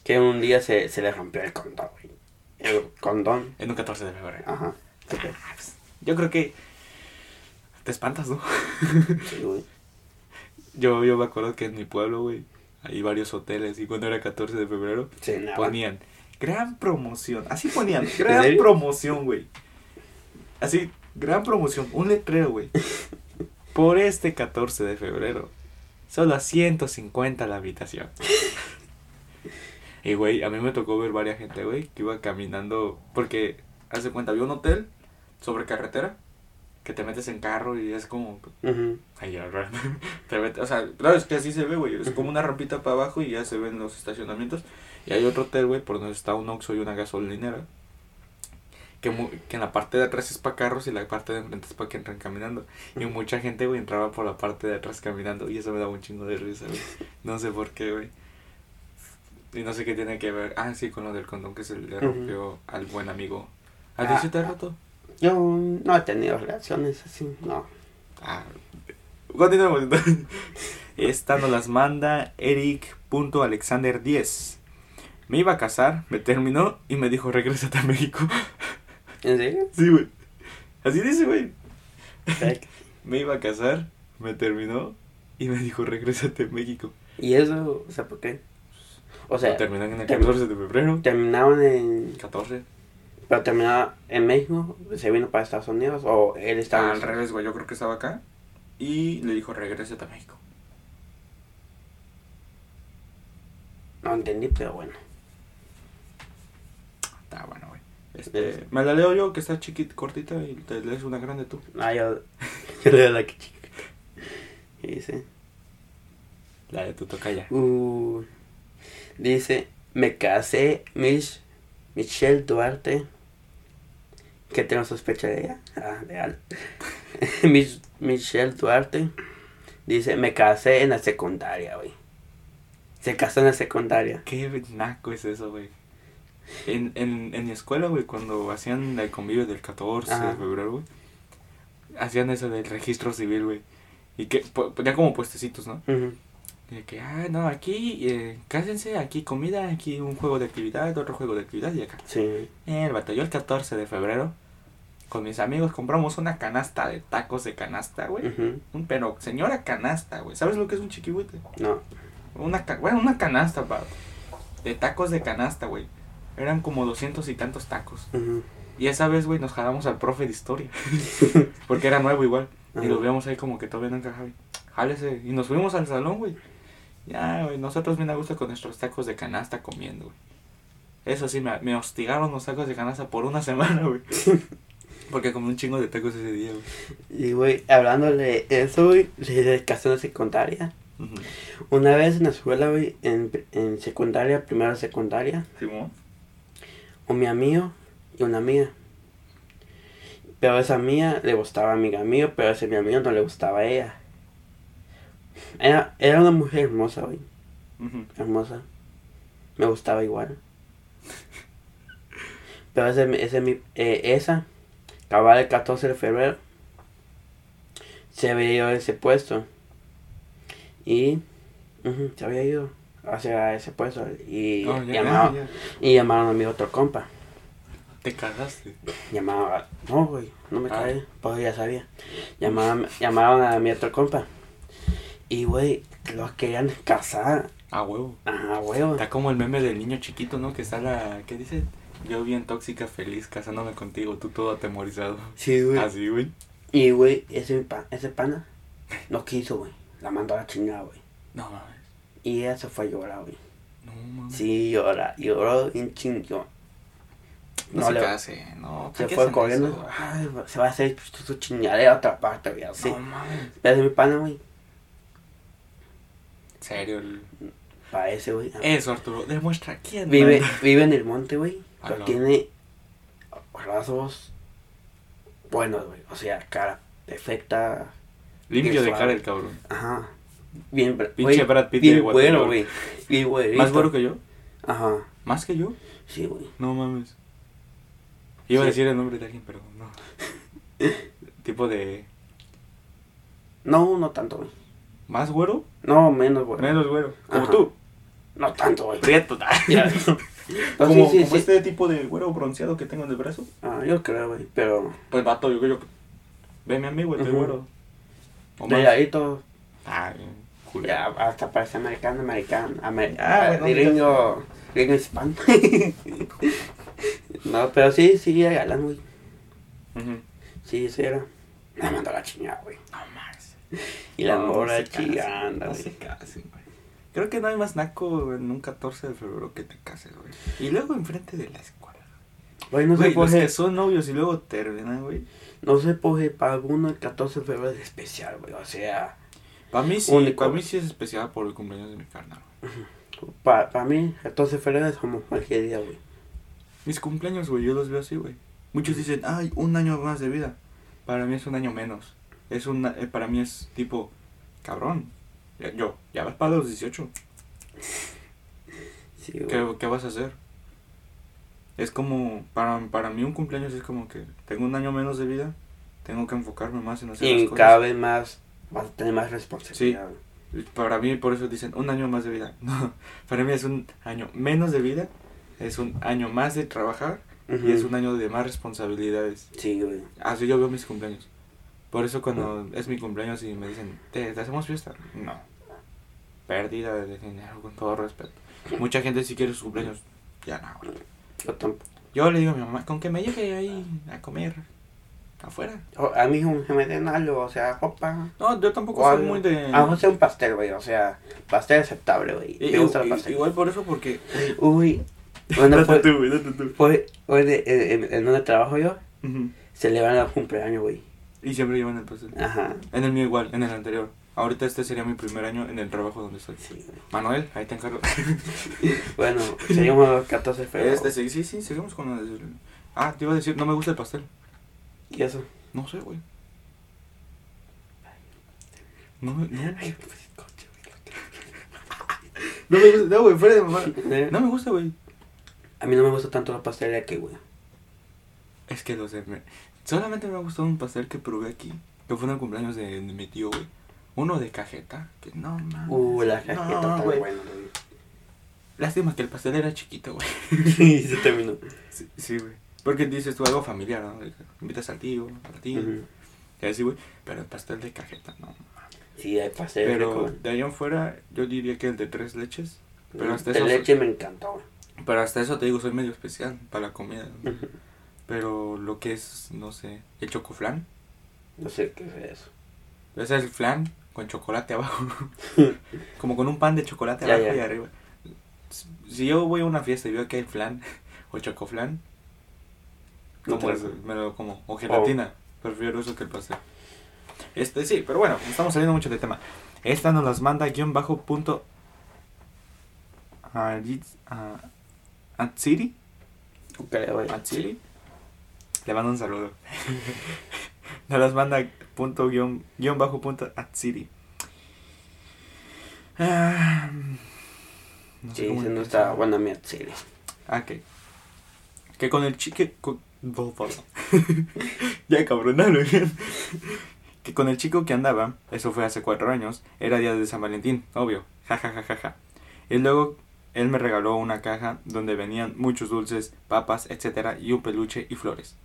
que un día se, se le rompió el condón. El condón. En un 14 de febrero. Ajá. Ah, pues, Yo creo que te espantas, ¿no? *laughs* Sí, güey. Yo, yo me acuerdo que en mi pueblo, güey, hay varios hoteles y cuando era 14 de febrero Sí, ponían gran promoción. Así ponían, gran promoción, güey. Así, gran promoción. Un letrero, güey. Por este 14 de febrero. Solo a 150 la habitación. Y, güey, a mí me tocó ver varias gente, güey, que iba caminando. Porque, hace cuenta, había un hotel sobre carretera que te metes en carro y es como. Ujú. Ay, *laughs* te metes- o sea, claro, es que así se ve, güey. Es como una rampita para abajo y ya se ven los estacionamientos. Y hay otro hotel, güey, por donde está un Oxxo y una gasolinera. Que, mu- que en la parte de atrás es para carros y la parte de enfrente es para que entren caminando. Y mucha gente, güey, entraba por la parte de atrás caminando. Y eso me daba un chingo de risa, güey. No sé por qué, güey. Y no sé qué tiene que ver. Ah, sí, con lo del condón que se le rompió al buen amigo. ¿A ti Ah. sí te ha roto? Yo no he tenido relaciones así, no. Ah, continuemos. *laughs* Esta nos las manda Eric.alexander10. Me iba a casar, me terminó y me dijo, regrésate a México. *laughs* ¿En serio? Sí, güey. Así dice, güey. *laughs* Me iba a casar, me terminó y me dijo, regrésate a México. ¿Y eso? O sea, ¿por qué? O sea, Lo terminan en el term- 14 de febrero. terminaban en... 14. Pero terminaba en México, se vino para Estados Unidos o él estaba... al revés, güey. Yo creo que estaba acá. Y le dijo, regrésate a México. No entendí, pero bueno. Está bueno, güey. Este, me la leo yo, que está chiquita, cortita, y te lees una grande tú. Ah, yo... yo le doy la que chica. Y dice... La de tu toca ya. Uh, dice, me casé, Mich, Michelle Duarte. ¿Qué tengo sospecha de ella? Ah, de Al. *laughs* Mich- Michelle Duarte. Dice, me casé en la secundaria, güey. Se casó en la secundaria. Qué naco es eso, güey. En, en, en mi escuela, güey, cuando hacían el convivio del 14 de Ajá. febrero, güey, hacían eso del registro civil, güey. Y que po- ponían como puestecitos, ¿no? Y de que, ah, no, aquí, eh, cásense, aquí comida, aquí un juego de actividad, otro juego de actividad y acá. Sí. El yo el 14 de febrero, con mis amigos compramos una canasta de tacos de canasta, güey. Un pero, señora canasta, güey. ¿Sabes lo que es un chiquihuite? No. Una, bueno, una canasta, pa. De tacos de canasta, güey. Eran como doscientos y tantos tacos. Y esa vez, güey, nos jalamos al profe de historia. *laughs* Porque era nuevo igual. Y lo veíamos ahí como que todavía no encajaba. y, Jálese. Y nos fuimos al salón, güey. Ya, güey, nosotros bien a gusto con nuestros tacos de canasta comiendo, güey. Eso sí, me, me hostigaron los tacos de canasta por una *laughs* semana, güey. Porque comí un chingo de tacos ese día, güey. Y, güey, hablando de eso, güey, de la secundaria. Ujú. Una vez en la escuela, güey, en, en secundaria, primero secundaria, Simón. un mi amigo y una mía. Pero a esa mía le gustaba a amiga mío, pero a ese mi amigo no le gustaba a ella. Era, era una mujer hermosa, güey. Hermosa. Me gustaba igual. Pero ese, ese, mi- eh, esa, cabal el 14 de febrero, se había ido a ese puesto. Y se había ido hacia ese puesto. Y, Oh, ya, llamaron, ya, ya. y llamaron a mi otro compa. Te cagaste. Llamaba, no, güey, no me Ah. cae, pues ya sabía. Llamaban, llamaban a mi otro compa. Y, güey, los querían casar. Ah, huevo. Ah, huevo. Está como el meme del niño chiquito, ¿no? Que está la. ¿Qué dice? Yo bien tóxica, feliz, casándome contigo, tú todo atemorizado. Sí, güey. Así, güey. Y, güey, ese, pa- ese pana no quiso, güey. La mandó a la chingada, güey. No mames. Y ella se fue a llorar, güey. No mames. Sí, llora. Lloró un chingo. No, no se le- case, no. ¿para Se fue corriendo. eso? Ay, se va a hacer su, su chingadera a otra parte, güey. Así. No mames. Ese es mi pana, güey. Serio. el- Parece, güey. Eso, Arturo. Demuestra quién. Vive, vive en el monte, güey. Ah, Pero no. tiene rasgos buenos, güey. O sea, cara perfecta. Limpio de cara el cabrón. Ajá. Bien, Pinche güey, Brad Pitt de Bien Guatemala. bueno, güey. Bien güey. ¿Más güero que yo? Ajá. ¿Más que yo? Sí, güey. No mames. Iba a decir el nombre de alguien, pero no. *laughs* tipo de. No, no tanto, güey. ¿Más güero? No, menos, güey. Menos güero. Como Ajá. tú. No tanto, güey. Prieto. *laughs* *laughs* No, como sí, sí, como sí. este tipo de güero bronceado que tengo en el brazo. Ah, yo creo, güey. Pero. Pues vato, yo creo que. Ve mi amigo, este Ujú. güero. Delgadito. Ah. Ya, hasta parece americano, americano. Amer Ah, bueno, gringo. Gringo hispano. *laughs* no, pero sí, sí, era galán, güey. Ujú. Sí, sí era. Me mandó a la chingada, güey. No. *laughs* Y la se casen, chingando, No se casen, güey. Creo que no hay más naco en un 14 de febrero que te cases, güey. Y luego enfrente de la escuela. Güey, no sé Güey, por los que son novios y luego terminan, güey. No por qué para alguno el 14 de febrero es especial, güey. O sea, Para mí sí, Único. para mí sí es especial por el cumpleaños de mi carnal. güey. para mí, el 14 de febrero es como cualquier día, güey. Mis cumpleaños, güey, yo los veo así, güey. Muchos dicen, ay, un año más de vida. Para mí es un año menos. Es una, eh, para mí es tipo, cabrón. ya- Yo, ya vas para los 18. Sí. ¿Qué, qué vas a hacer? Es como, para, para mí un cumpleaños es como que tengo un año menos de vida, tengo que enfocarme más en hacer Y las cosas. cada vez más vas a tener más responsabilidad. güey. Para mí por eso dicen un año más de vida. *laughs* No, para mí es un año menos de vida, es un año más de trabajar y es un año de más responsabilidades. Sí, güey. Así yo veo mis cumpleaños. Por eso cuando es mi cumpleaños y me dicen, ¿te, te hacemos fiesta? No. Pérdida de dinero, con todo respeto. Mucha gente si quiere sus cumpleaños. Ya no. Yo tampoco. Yo le digo a mi mamá, con que me lleve ahí a comer afuera. O- A mí un me den algo, o sea, ropa. No, yo tampoco soy muy de... A lo un pastel, güey. O sea, pastel aceptable, güey. Me gusta el pastel. Igual por eso porque... Uy. Bueno, *laughs* fue, tú, tú. en, donde trabajo yo, se le van al cumpleaños, güey. Y siempre llevan el pastel. Ajá. En el mío igual, en el anterior. Ahorita este sería mi primer año en el trabajo donde estoy. Sí. Manuel, ahí te encargo. *laughs* Bueno, seguimos los 14 de febrero. Este, sí, sí, sí, seguimos con el... Ah, te iba a decir, no me gusta el pastel. ¿Y eso? No sé, güey. No, me- no, Ay, *laughs* no me gusta, no, güey, fuera de mamá. ¿Eh? No me gusta, güey. A mí no me gusta tanto la pastelería que, güey. Es que lo sé, me- solamente me ha gustado un pastel que probé aquí, que fue en el cumpleaños de, de mi tío, güey. Uno de cajeta, que no mames. Uh, la cajeta No, está güey. güey. Lástima que el pastel era chiquito, güey. *laughs* Sí, se terminó. Sí, sí, güey. Porque dices tú algo familiar, ¿no? Invitas al tío, a la tía, Ujú. y así, güey. Pero el pastel de cajeta, no mames. Sí, hay pastel Pero rico, de ahí en fuera, yo diría que el de tres leches. Pero hasta de eso. leche me encantó, güey. Pero hasta eso te digo, soy medio especial para la comida. ¿no? Pero lo que es, no sé, el chocoflan. No sé qué es eso. Es el flan con chocolate abajo. *laughs* Como con un pan de chocolate abajo ya. y arriba. Si yo voy a una fiesta y veo que hay flan *laughs* o chocoflan, como lo- me lo como. O gelatina. Prefiero eso que el pastel. Este sí, pero bueno, estamos saliendo mucho de tema. Esta nos las manda guion bajo punto a, a, Atsiri. Ok, Le mando un saludo. *laughs* nos las manda punto guion, guion bajo punto Atsiri. Ah, no sé Sí, no está mi serie. Ah, que. Que con el chique. con- no, *laughs* ya cabronalo. *laughs* que con el chico que andaba, eso fue hace cuatro años, era día de San Valentín, obvio. Ja, ja, ja, ja, ja. Y luego él me regaló una caja donde venían muchos dulces, papas, etcétera, y un peluche y flores.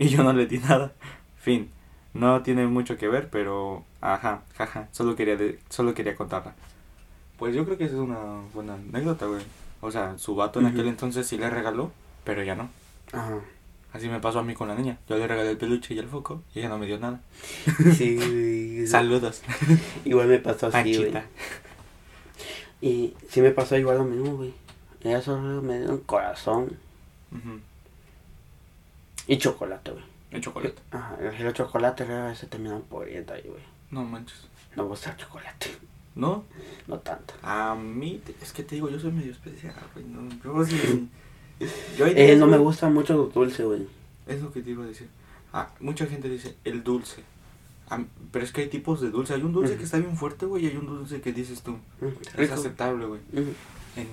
Y yo no le di nada. Fin. No tiene mucho que ver, pero ajá, jaja, solo quería de, solo quería contarla. Pues yo creo que esa es una buena anécdota, güey. O sea, su vato en aquel entonces sí le regaló, pero ya no. Ajá. Así me pasó a mí con la niña. Yo le regalé el peluche y el foco y ella no me dio nada. *laughs* Sí. Saludos. *laughs* Igual me pasó así, güey. Y sí me pasó igual lo mismo, güey. Ella solo me dio un corazón Ujú. Y chocolate, güey. El chocolate. Ajá, los chocolates veces terminan pudriendo ahí, güey. No manches. No gusta el chocolate. ¿No? No tanto. A mí, es que te digo, yo soy medio especial, güey. No, yo sí. Yo hay Eh, días, no me gusta mucho lo dulce, güey. Es lo que te iba a decir. Ah, mucha gente dice el dulce. Am- pero es que hay tipos de dulce. Hay un dulce que está bien fuerte, güey, y hay un dulce que dices tú. Mm, Es rico. aceptable, güey. En...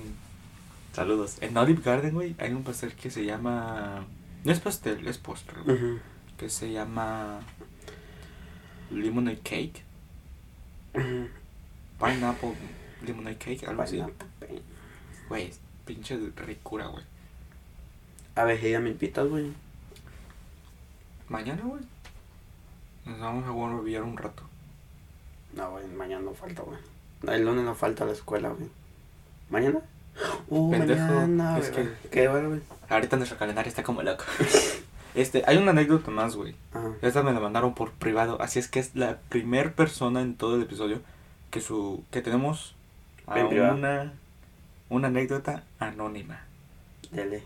Saludos. En Olive Garden, güey, hay un pastel que se llama... No es pastel, es postre. Ujú. Que se llama... Lemonade Cake. Ujú. Pineapple Lemonade Cake, algo así. Güey, pinche ricura, güey. A ver, ya me invitas, güey. Mañana, güey. Nos vamos a volver un rato. No, güey, mañana no falta, güey. El lunes no falta a la escuela, güey. ¿Mañana? *gasps* Uh, Pendejo, mañana, es que- ¿Qué, vale, güey? Ahorita nuestro calendario está como loco. *laughs* Este, hay una anécdota más, güey. Ajá. Esta me la mandaron por privado, así es que es la primer persona en todo el episodio que su que tenemos a una una anécdota anónima. Dele.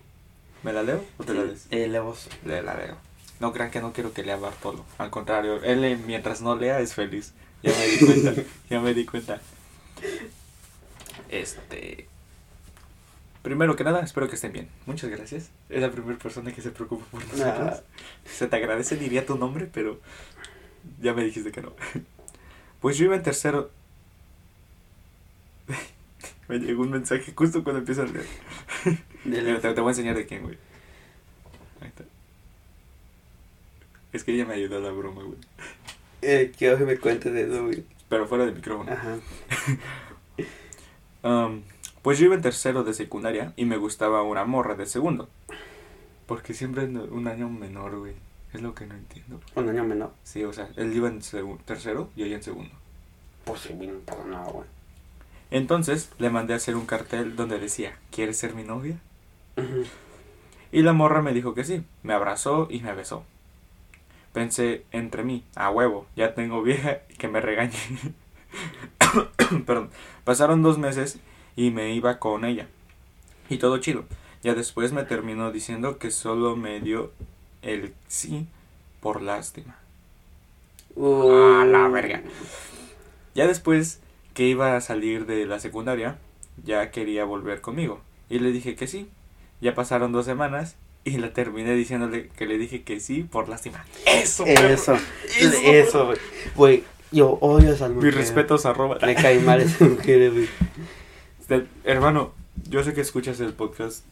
¿Me la leo o te la lees? Eh, levos. Le la leo. No crean que no quiero que lea Bartolo. Al contrario, él eh, mientras no lea es feliz. Ya me di cuenta. *laughs* ya me di cuenta. Este. Primero que nada, espero que estén bien. Muchas gracias. Es la primera persona que se preocupa por nosotros. Ah. Se te agradece, diría tu nombre, pero ya me dijiste que no. Pues yo iba en tercero. *laughs* me llegó un mensaje justo cuando empiezo a leer. Dele. Mira, te, te voy a enseñar de quién, güey. Ahí está. Es que ella me ayudó a la broma, güey. Eh, quiero que me cuentes de eso, güey. Pero fuera del micrófono. Ajá. *laughs* Um, pues yo iba en tercero de secundaria y me gustaba una morra de segundo. Porque siempre es un año menor, güey. Es lo que no entiendo. Un año menor. Sí, o sea, él iba en tercero y ella en segundo. Pues sí, no pasa nada, güey. Entonces le mandé a hacer un cartel donde decía, ¿quieres ser mi novia? Y la morra me dijo que sí. Me abrazó y me besó. Pensé entre mí, a huevo, ya tengo vieja *laughs* que me regañe. *coughs* Perdón. Pasaron dos meses y me iba con ella. Y todo chido. Ya después me terminó diciendo que solo me dio el sí por lástima. Uh. A la verga. Ya después que iba a salir de la secundaria, ya quería volver conmigo. Y le dije que sí. Ya pasaron dos semanas y la terminé diciéndole que le dije que sí por lástima. Eso. Eso. Eso. Eso, güey. Yo odio a esas Mis mujeres. respetos arroba. Me caen mal esas mujeres, güey. Este, hermano, yo sé que escuchas el podcast.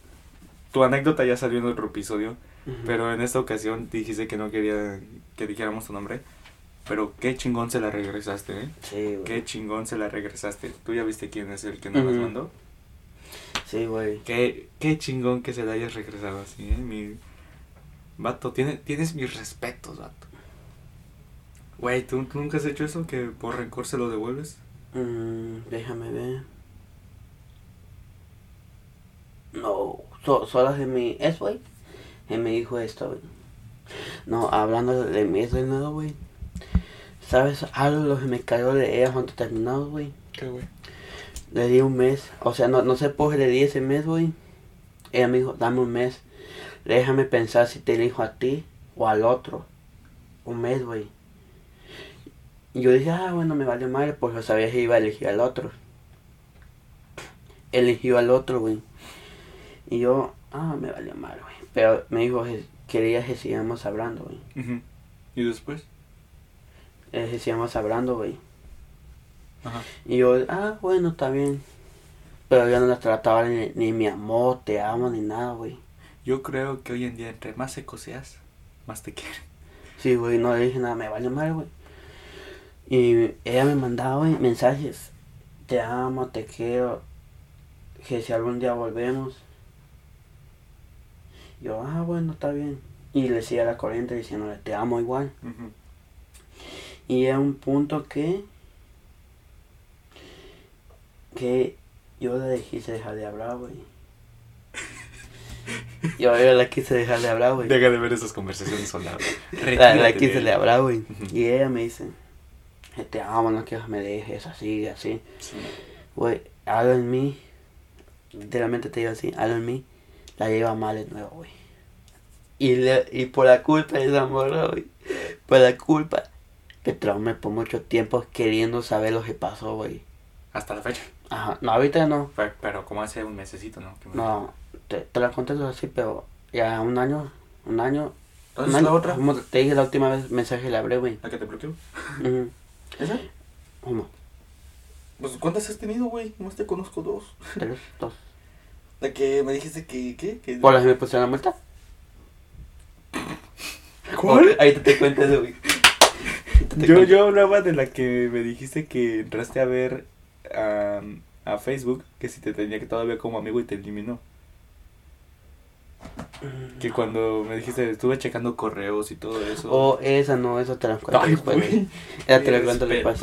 Tu anécdota ya salió en otro episodio, Ujú. pero en esta ocasión dijiste que no quería que dijéramos tu nombre. Pero qué chingón se la regresaste, ¿eh? Sí, güey. Qué chingón se la regresaste. ¿Tú ya viste quién es el que nos las Ujú. mandó? Sí, güey. Qué, qué chingón que se la hayas regresado así, ¿eh? Mi... Vato, tiene, tienes mis respetos, vato. Güey, ¿tú, tú nunca has hecho eso? ¿Que por rencor se lo devuelves? Mm, déjame ver. No, so, solo se me... Es, güey. Se me dijo esto, güey. No, hablando de mí, es de nuevo, güey. ¿Sabes algo lo que me cayó de ella cuando terminamos, güey? ¿Qué, güey? Le di un mes. O sea, no, no sé por qué le di ese mes, güey. Ella me dijo, dame un mes. Déjame pensar si te elijo a ti o al otro. Un mes, güey. Y yo dije, ah, bueno, me vale madre, porque sabía que iba a elegir al otro. Eligió al otro, güey. Y yo, ah, me valió mal, güey. Pero me dijo que quería que sigamos hablando, güey. ¿Y después? Eh, que sigamos hablando, güey. Ajá. Y yo, ah, bueno, está bien. Pero yo no la trataba ni, ni mi amor, te amo, ni nada, güey. Yo creo que hoy en día entre más seco seas, más te quieren. Sí, güey, no le dije nada, me vale mal, güey. Y ella me mandaba, güey, mensajes. Te amo, te quiero. Que si algún día volvemos. Yo, ah, bueno, está bien. Y le seguía la corriente diciéndole, te amo igual. Y era un punto que. que yo le quise dejar de hablar, güey. *laughs* Yo, yo la quise dejar de hablar, güey. Deja de ver esas conversaciones sonadas. *laughs* La, la quise de hablar, güey. Y ella me dice: Te amo, no quiero que me dejes así, así. Güey, algo en mí. Literalmente te digo así: algo en mí la lleva mal de nuevo, güey. Y, le, y por la culpa de esa morra, güey. Por la culpa que traumé por mucho tiempo queriendo saber lo que pasó, güey. Hasta la fecha. Ajá, no, ahorita no. Pero, pero como hace un mesecito, ¿no? Me- No, te, te la conté así, pero ya un año, un año. ¿Entonces un año, la otra? como te dije la última vez, mensaje le hablé, güey. ¿La que te bloqueó? Ujú. ¿Esa? Uno, Pues, ¿cuántas has tenido, güey? Nomás te conozco dos. tres, dos. La que me dijiste que, ¿qué? Que... ¿Por las que me pusieron la multa? ¿Cuál? Ahí te, te cuento eso, güey. Yo, yo hablaba de la que me dijiste que entraste a ver a, a Facebook, que si te tenía que todavía como amigo y te eliminó. Que cuando me dijiste, estuve checando correos y todo eso. Oh, esa no, esa te la cuento Ay, después, güey. güey. Esa te la cuento después.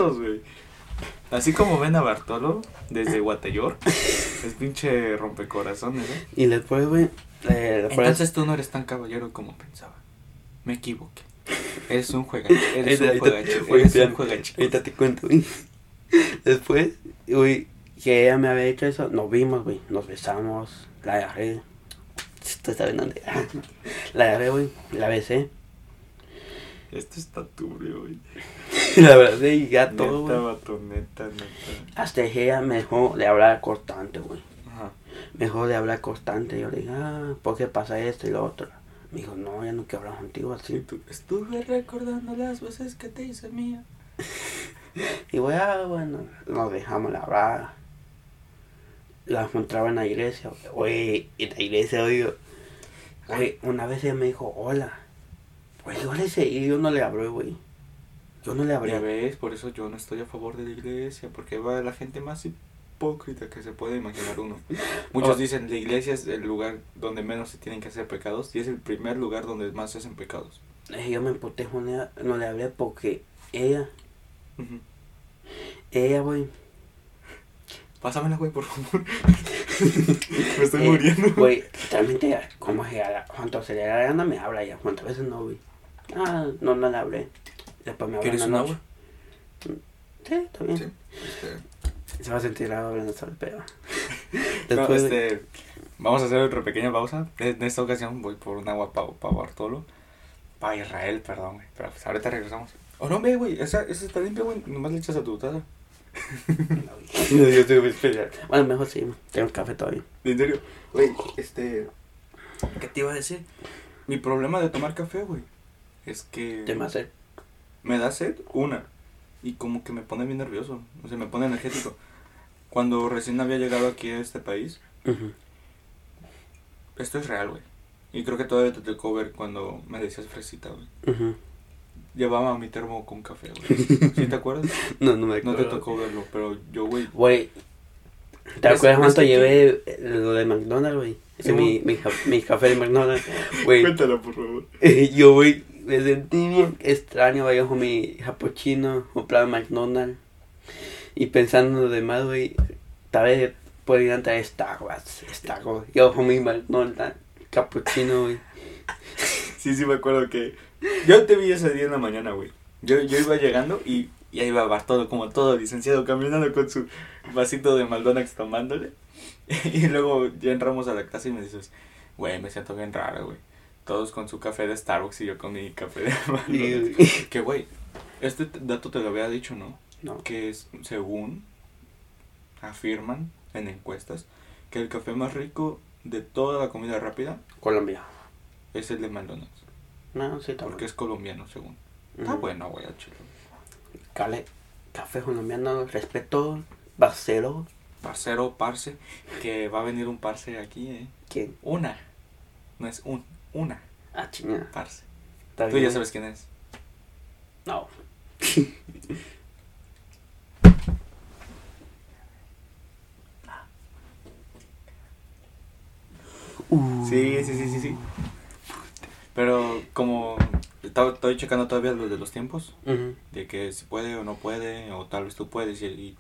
Así como ven a Bartolo desde Guatayor, es pinche rompecorazones, ¿eh? Y después, güey, eh, después- Entonces tú no eres tan caballero como pensaba. Me equivoqué. Eres un juegacho. Eres un juegacho. Eres un juegacho. Ahorita te cuento, güey. Después, güey, que ella me había hecho eso, nos vimos, güey, nos besamos, la agarré. Tú sabes dónde. *laughs* La agarré, güey, la besé. Esto está turbio, güey. *laughs* La y ya todo, Neta, güey. vato, neta, neta. Hasta ella me dejó de hablar constante, güey. Ajá. Me dejó de hablar constante. Yo le dije, ah, ¿por qué pasa esto y lo otro? Me dijo, no, ya no quiero hablar contigo así. tú, estuve recordando las veces que te hice mía. *laughs* Y güey, ah, bueno, nos dejamos de hablar. La encontraba en la iglesia, güey, en la iglesia, oigo. Güey, una vez ella me dijo, hola. Güey, yo le seguí, yo no le hablé, güey. Yo no le Ya hablé. ves, por eso yo no estoy a favor de la iglesia, porque va la gente más hipócrita que se puede imaginar uno. Muchos Oh. dicen, la iglesia es el lugar donde menos se tienen que hacer pecados y es el primer lugar donde más se hacen pecados. Eh, Yo me emputé, no le, hablé porque ella, Ujú. ella, güey. Pásamela, güey, por favor. *laughs* Me estoy eh, muriendo. Güey, a la- cuando se le da la gana me habla ya. ¿Cuántas veces no, güey? Ah, no, no le hablé. Después me ¿Quieres la un noche. agua? Sí, está bien. Sí. Este, Se va a sentir raro hablando sobre el pedo. *laughs* no, Después, este, vamos a hacer otra pequeña pausa. En esta ocasión voy por un agua para Bartolo. Para Israel, perdón, güey. Pero pues ahorita regresamos. Oh, no, ve, güey. Esa, esa está limpia, güey. Nomás le echas a tu taza. *laughs* No, yo tengo que esperar. Bueno, mejor sí, tengo café todavía. En serio, güey, este. ¿Qué te iba a decir? Mi problema de tomar café, güey, es que. ¿Qué más hacer? Me da sed, una. Y como que me pone bien nervioso. O sea, me pone energético. Cuando recién había llegado aquí a este país, esto es real, güey. Y creo que todavía te tocó ver cuando me decías fresita, güey. Llevaba mi termo con café, güey. *laughs* ¿Sí te acuerdas? No, no me No acuerdo. te tocó verlo, pero yo, güey. Güey, ¿te ¿Ves- acuerdas cuánto llevé eh, lo de McDonald's, güey? Ese mi, mi, mi café de McDonald's, güey. *laughs* Cuéntala, por favor. *laughs* Yo, güey, me sentí bien extraño, con mi capuchino, comprado en McDonald's. Y pensando en lo demás, güey, tal vez podrían traer Starbucks, Starbucks. Yo mi McDonald's, capuchino, güey. Sí, sí, me acuerdo que. Yo te vi ese día en la mañana, güey. Yo, yo iba llegando y, y ahí iba Bartolo, como todo licenciado, caminando con su vasito de McDonald's tomándole. *laughs* Y luego ya entramos a la casa y me dices, güey, me siento bien raro, güey. Todos con su café de Starbucks y yo con mi café de *laughs* McDonald's. Que, güey, este dato te lo había dicho, ¿no? No. Que es, según afirman en encuestas, que el café más rico de toda la comida rápida Colombia. es el de McDonald's. No, sí, está Porque es colombiano, según. Ujú. Está bueno, güey, al chile. Cale, café colombiano, respeto, Barcelo. Parcero, parce, que va a venir un parce aquí, ¿eh? ¿Quién? Una. No es un, una, Ah, chingada. parce. Está Tú bien. ya sabes quién es. No. Uh. *laughs* Sí, sí, sí, sí, sí. Pero como estaba- estoy checando todavía lo de los tiempos, de de que si puede o no puede, o tal vez tú puedes, y.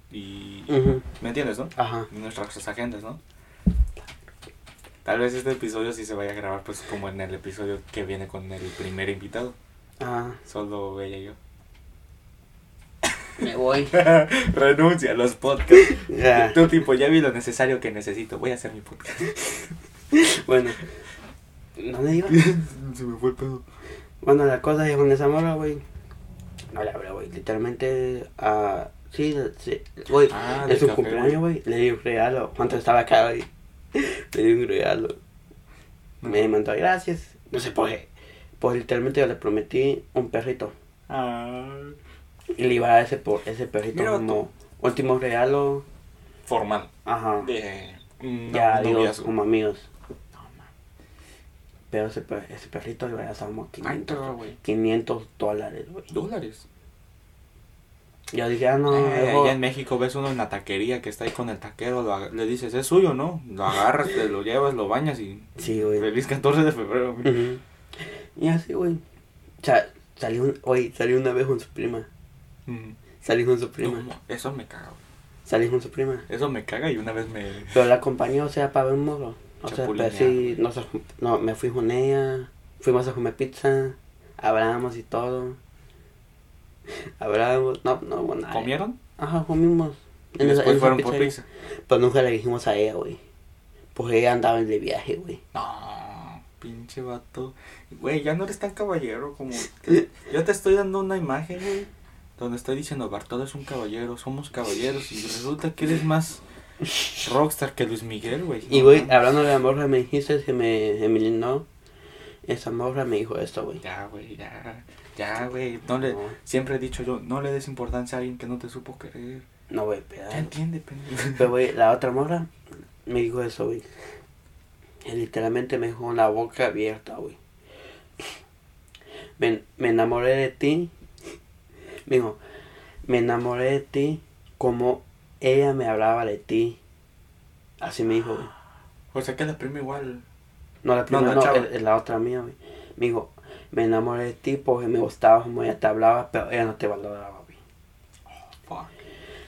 ¿me entiendes, no? Ajá. Nuestras agendas, ¿no? Tal vez este episodio sí se vaya a grabar, pues como en el episodio que viene con el primer invitado, Ah, solo ella y yo. me voy. *laughs* Renuncia a los podcasts. Ya. Tú tipo, ya vi lo necesario que necesito, voy a hacer mi podcast. *laughs* Bueno. ¿Dónde iba? *laughs* se me fue el pedo. Bueno, la cosa es con esa morra, güey. No le hablé, güey. Literalmente, ah, sí, sí, güey. Ah, en su café, cumpleaños, güey, le di un regalo. ¿Cuánto estaba acá, güey? *laughs* Le di un regalo. Me mandó gracias. No sé por qué. Pues literalmente yo le prometí un perrito. Ah, Y le iba a ese, por, ese perrito Mira como último regalo. formal. Ajá. De. mm, ya, no, digo, como amigos. Pero ese, ese perrito le iba a dar como Ay, 500, pero, güey. 500 dólares, güey. Dólares. Yo dije, ah, no, Eh, allá en México ves uno en la taquería que está ahí con el taquero, lo le dices, es suyo, ¿no? Lo agarras, te lo llevas, lo bañas y Sí, güey. feliz 14 de febrero. güey. Y así, güey. O sea, salió, un, oye, salió una vez con su prima. Mm. Salí con su prima. No, eso me caga, güey. Salí con su prima. Eso me caga y una vez me... Pero la acompañó, o sea, para ver un morro. O sea, pero Chapulinear. sí, no, se- no, me fui con ella. Fuimos a comer pizza. Hablamos y todo. *laughs* Hablamos, no, no hubo nada. ¿Comieron? Ajá, comimos. Y En esa- después en fueron por pizza. Pero nunca le dijimos a ella, güey. Porque ella andaba de viaje, güey. No, pinche vato. Güey, ya no eres tan caballero como... *laughs* Yo te estoy dando una imagen, güey, donde estoy diciendo, Bartolo es un caballero, somos caballeros, y resulta que eres más rockstar que Luis Miguel, güey. Y, güey, hablando de la morra, me dijiste que me, me. Esa morra me dijo esto, güey. Ya, güey, ya. Ya, güey. No le... No. Siempre he dicho yo, no le des importancia a alguien que no te supo querer. No, güey, pero... Ya entiende, pendejo. *laughs* Pero, güey, la otra morra me dijo eso, güey. Y literalmente me dejó con la boca abierta, güey. Me, me enamoré de ti. Me dijo, me enamoré de ti como ella me hablaba de ti. Así me dijo, güey. O sea que la prima igual. No, la primera la no, es- es la otra mía, güey. Me dijo, me enamoré de ti porque me gustaba como ella te hablaba, pero ella no te valoraba, güey. Fuck.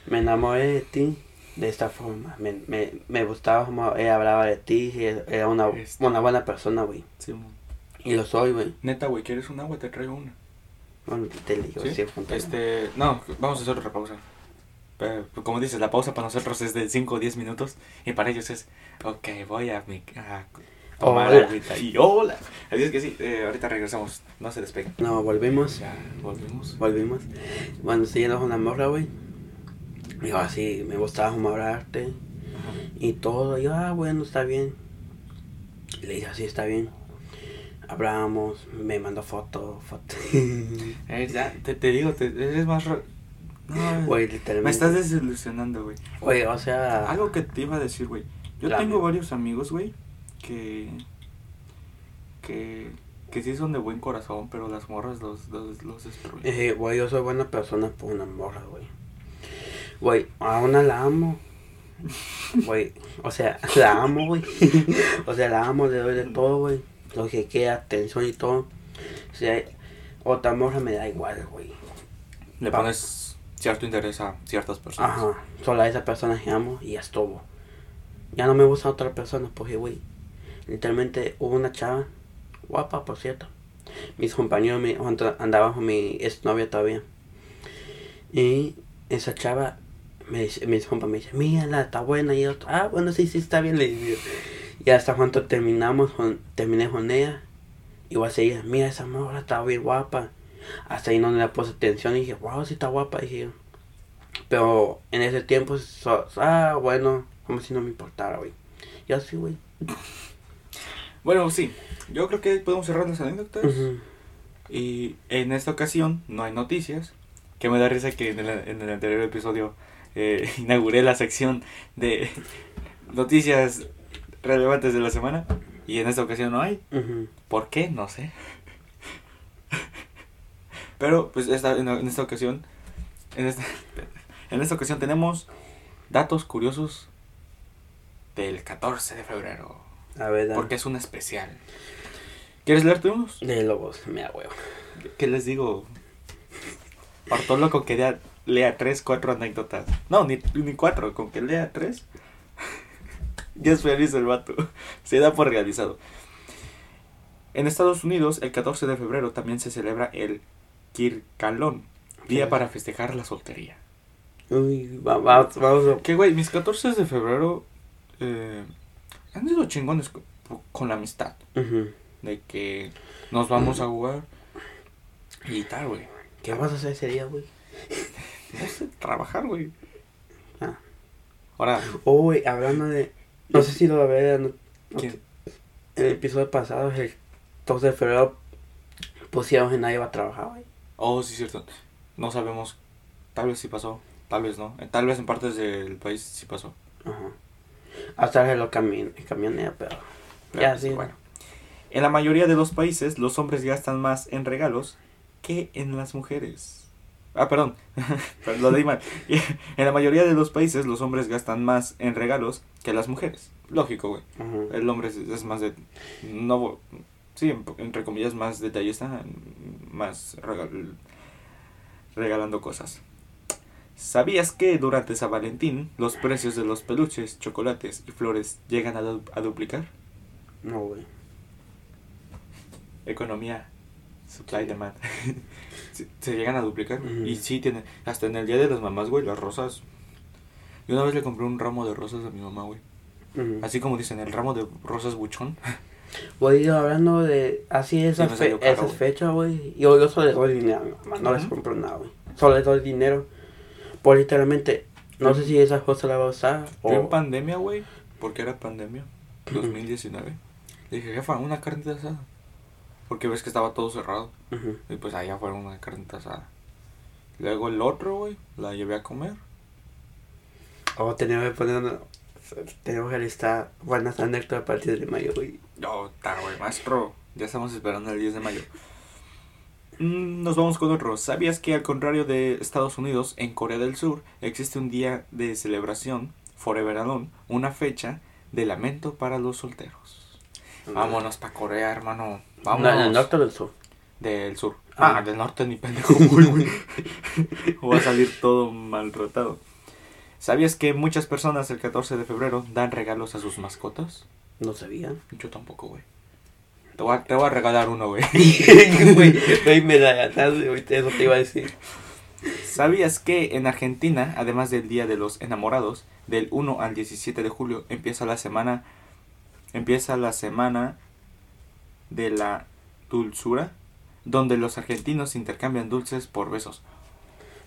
Me enamoré de ti de esta forma. Me, me, me gustaba como ella hablaba de ti. y Era una, Este. una buena persona, güey. Sí. Y lo soy, güey. Neta, güey, ¿quieres un agua? Te traigo una. Bueno, te digo, ¿Sí? sí, Este, no, vamos a hacer otra pausa. Pero, como dices, la pausa para nosotros es de 5 o 10 minutos y para ellos es, ok, voy a, mi, a tomar Hola. agüita y hola. Así es que sí, eh, ahorita regresamos, no se despeguen. No, volvimos. Ya, volvimos. Volvimos. Bueno, siguiendo con la morra, güey. Digo, así, me gustaba como hablarte. Ajá. Y todo. Y yo, ah, bueno, está bien. Y le dije, así está bien. Hablamos, me mandó fotos, fotos. *laughs* Eh, ya, te, te digo, te, eres más... No, Güey, literalmente. me estás desilusionando, güey. Güey, o sea. Algo que te iba a decir, güey. Yo tengo varios amigos, güey, que... Que... Que sí son de buen corazón, pero las morras los, los, los destruyen. Eh, güey, yo soy buena persona por una morra, güey. Güey, a una la amo. Güey, o sea, *laughs* la amo, güey. *laughs* o sea, la amo, le doy de todo, güey. Lo que queda, atención y todo. O sea, otra morra me da igual, güey. Le Pa- pones cierto interés a ciertas personas. Ajá, solo a esa persona que amo y ya estuvo. Ya no me gusta otra persona porque, güey, literalmente hubo una chava, guapa, por cierto. Mis compañeros cuando andaban con mi exnovia todavía. Y esa chava, me dice, mis compas me dicen, mírala, está buena. Y yo, ah, bueno, sí, sí, está bien. Le digo. Y hasta cuando terminamos, terminé con ella, igual se ella, mira, esa morra está bien guapa. Hasta ahí no le puse atención y dije, wow, sí está guapa. Dije yo. Pero en ese tiempo, ah, bueno, como si no me importara, güey. Y así, güey. Bueno, sí. Yo creo que podemos cerrar las anécdotas. Ujú. Y en esta ocasión no hay noticias. Que me da risa que en el, en el anterior episodio eh, *laughs* inauguré la sección de *laughs* noticias relevantes de la semana. Y en esta ocasión no hay. ¿Por qué? No sé. *laughs* Pero pues esta, en, en esta ocasión, en esta, en esta ocasión tenemos datos curiosos del 14 de febrero. A ver, dale. Porque es un especial. ¿Quieres leer tú unos? De lobos, me da huevo. ¿Qué les digo? Bartolo con que lea, lea tres, cuatro anécdotas. No, ni, ni cuatro, con que lea tres. *laughs* ya es feliz el vato. Se da por realizado. En Estados Unidos, el 14 de febrero también se celebra el Kirkalón, día para festejar la soltería. Uy, va- va- vamos a... Que güey, mis 14 de febrero eh, han sido chingones con, con la amistad. De que nos vamos a jugar y tal, güey. ¿Qué vas a hacer ese día, güey? No sé, trabajar, güey. Ah. Ahora, Oh, güey, hablando de... No sé si lo verán. no- ¿quién? En el episodio pasado, el 12 de febrero, pusieron que nadie va a trabajar, güey. Oh, sí, cierto. No sabemos. Tal vez sí pasó. Tal vez no. Eh, Tal vez en partes del país sí pasó. Ajá. Hasta que lo cami camionea, pero... Ya, sí. Bueno. En la mayoría de los países, los hombres gastan más en regalos que en las mujeres. Ah, perdón. *laughs* Lo leí mal. En la mayoría de los países, los hombres gastan más en regalos que las mujeres. Lógico, güey. El hombre es, es más de... No, sí, en- entre comillas, más detallista, más regal- regalando cosas. ¿Sabías que durante San Valentín los precios de los peluches, chocolates y flores llegan a, du- a duplicar? No, güey. Economía, supply demand. *laughs* se, se llegan a duplicar. Y sí, tiene, hasta en el día de las mamás, güey, las rosas. Yo una vez le compré un ramo de rosas a mi mamá, güey. Así como dicen, el ramo de rosas buchón. *laughs* Voy hablando de así esas, fe- güey. fechas, güey. Yo, yo solo le doy dinero a mi mamá, no les compro nada, güey. Solo les doy dinero. Por literalmente, no sé si esa cosa la va a usar Yo en o... pandemia, güey, porque era pandemia, 2019. Le dije, jefa, una carne asada. Porque ves que estaba todo cerrado. Y pues allá fueron una carne asada. Luego el otro, güey, la llevé a comer. O tenemos que poner una- Tenemos que listar buenas anécdotas a partir de mayo, güey. No, está, güey, maestro. Ya estamos esperando el 10 de mayo. Mm, Nos vamos con otro. ¿Sabías que al contrario de Estados Unidos, en Corea del Sur existe un día de celebración, Forever Alone, una fecha de lamento para los solteros? Vámonos para Corea, hermano. Vámonos. No, en el norte o del sur. Del sur. Ah. Ah, del norte ni pendejo. *laughs* *laughs* Va a salir todo maltratado. ¿Sabías que muchas personas el 14 de febrero dan regalos a sus mascotas? No sabía. Yo tampoco, güey. Te voy, a, te voy a regalar uno, güey. *laughs* Güey, güey, me la ganaste, güey, eso te iba a decir. ¿Sabías que en Argentina, además del Día de los Enamorados, del 1 al 17 de julio empieza la semana empieza la semana de la dulzura, donde los argentinos intercambian dulces por besos.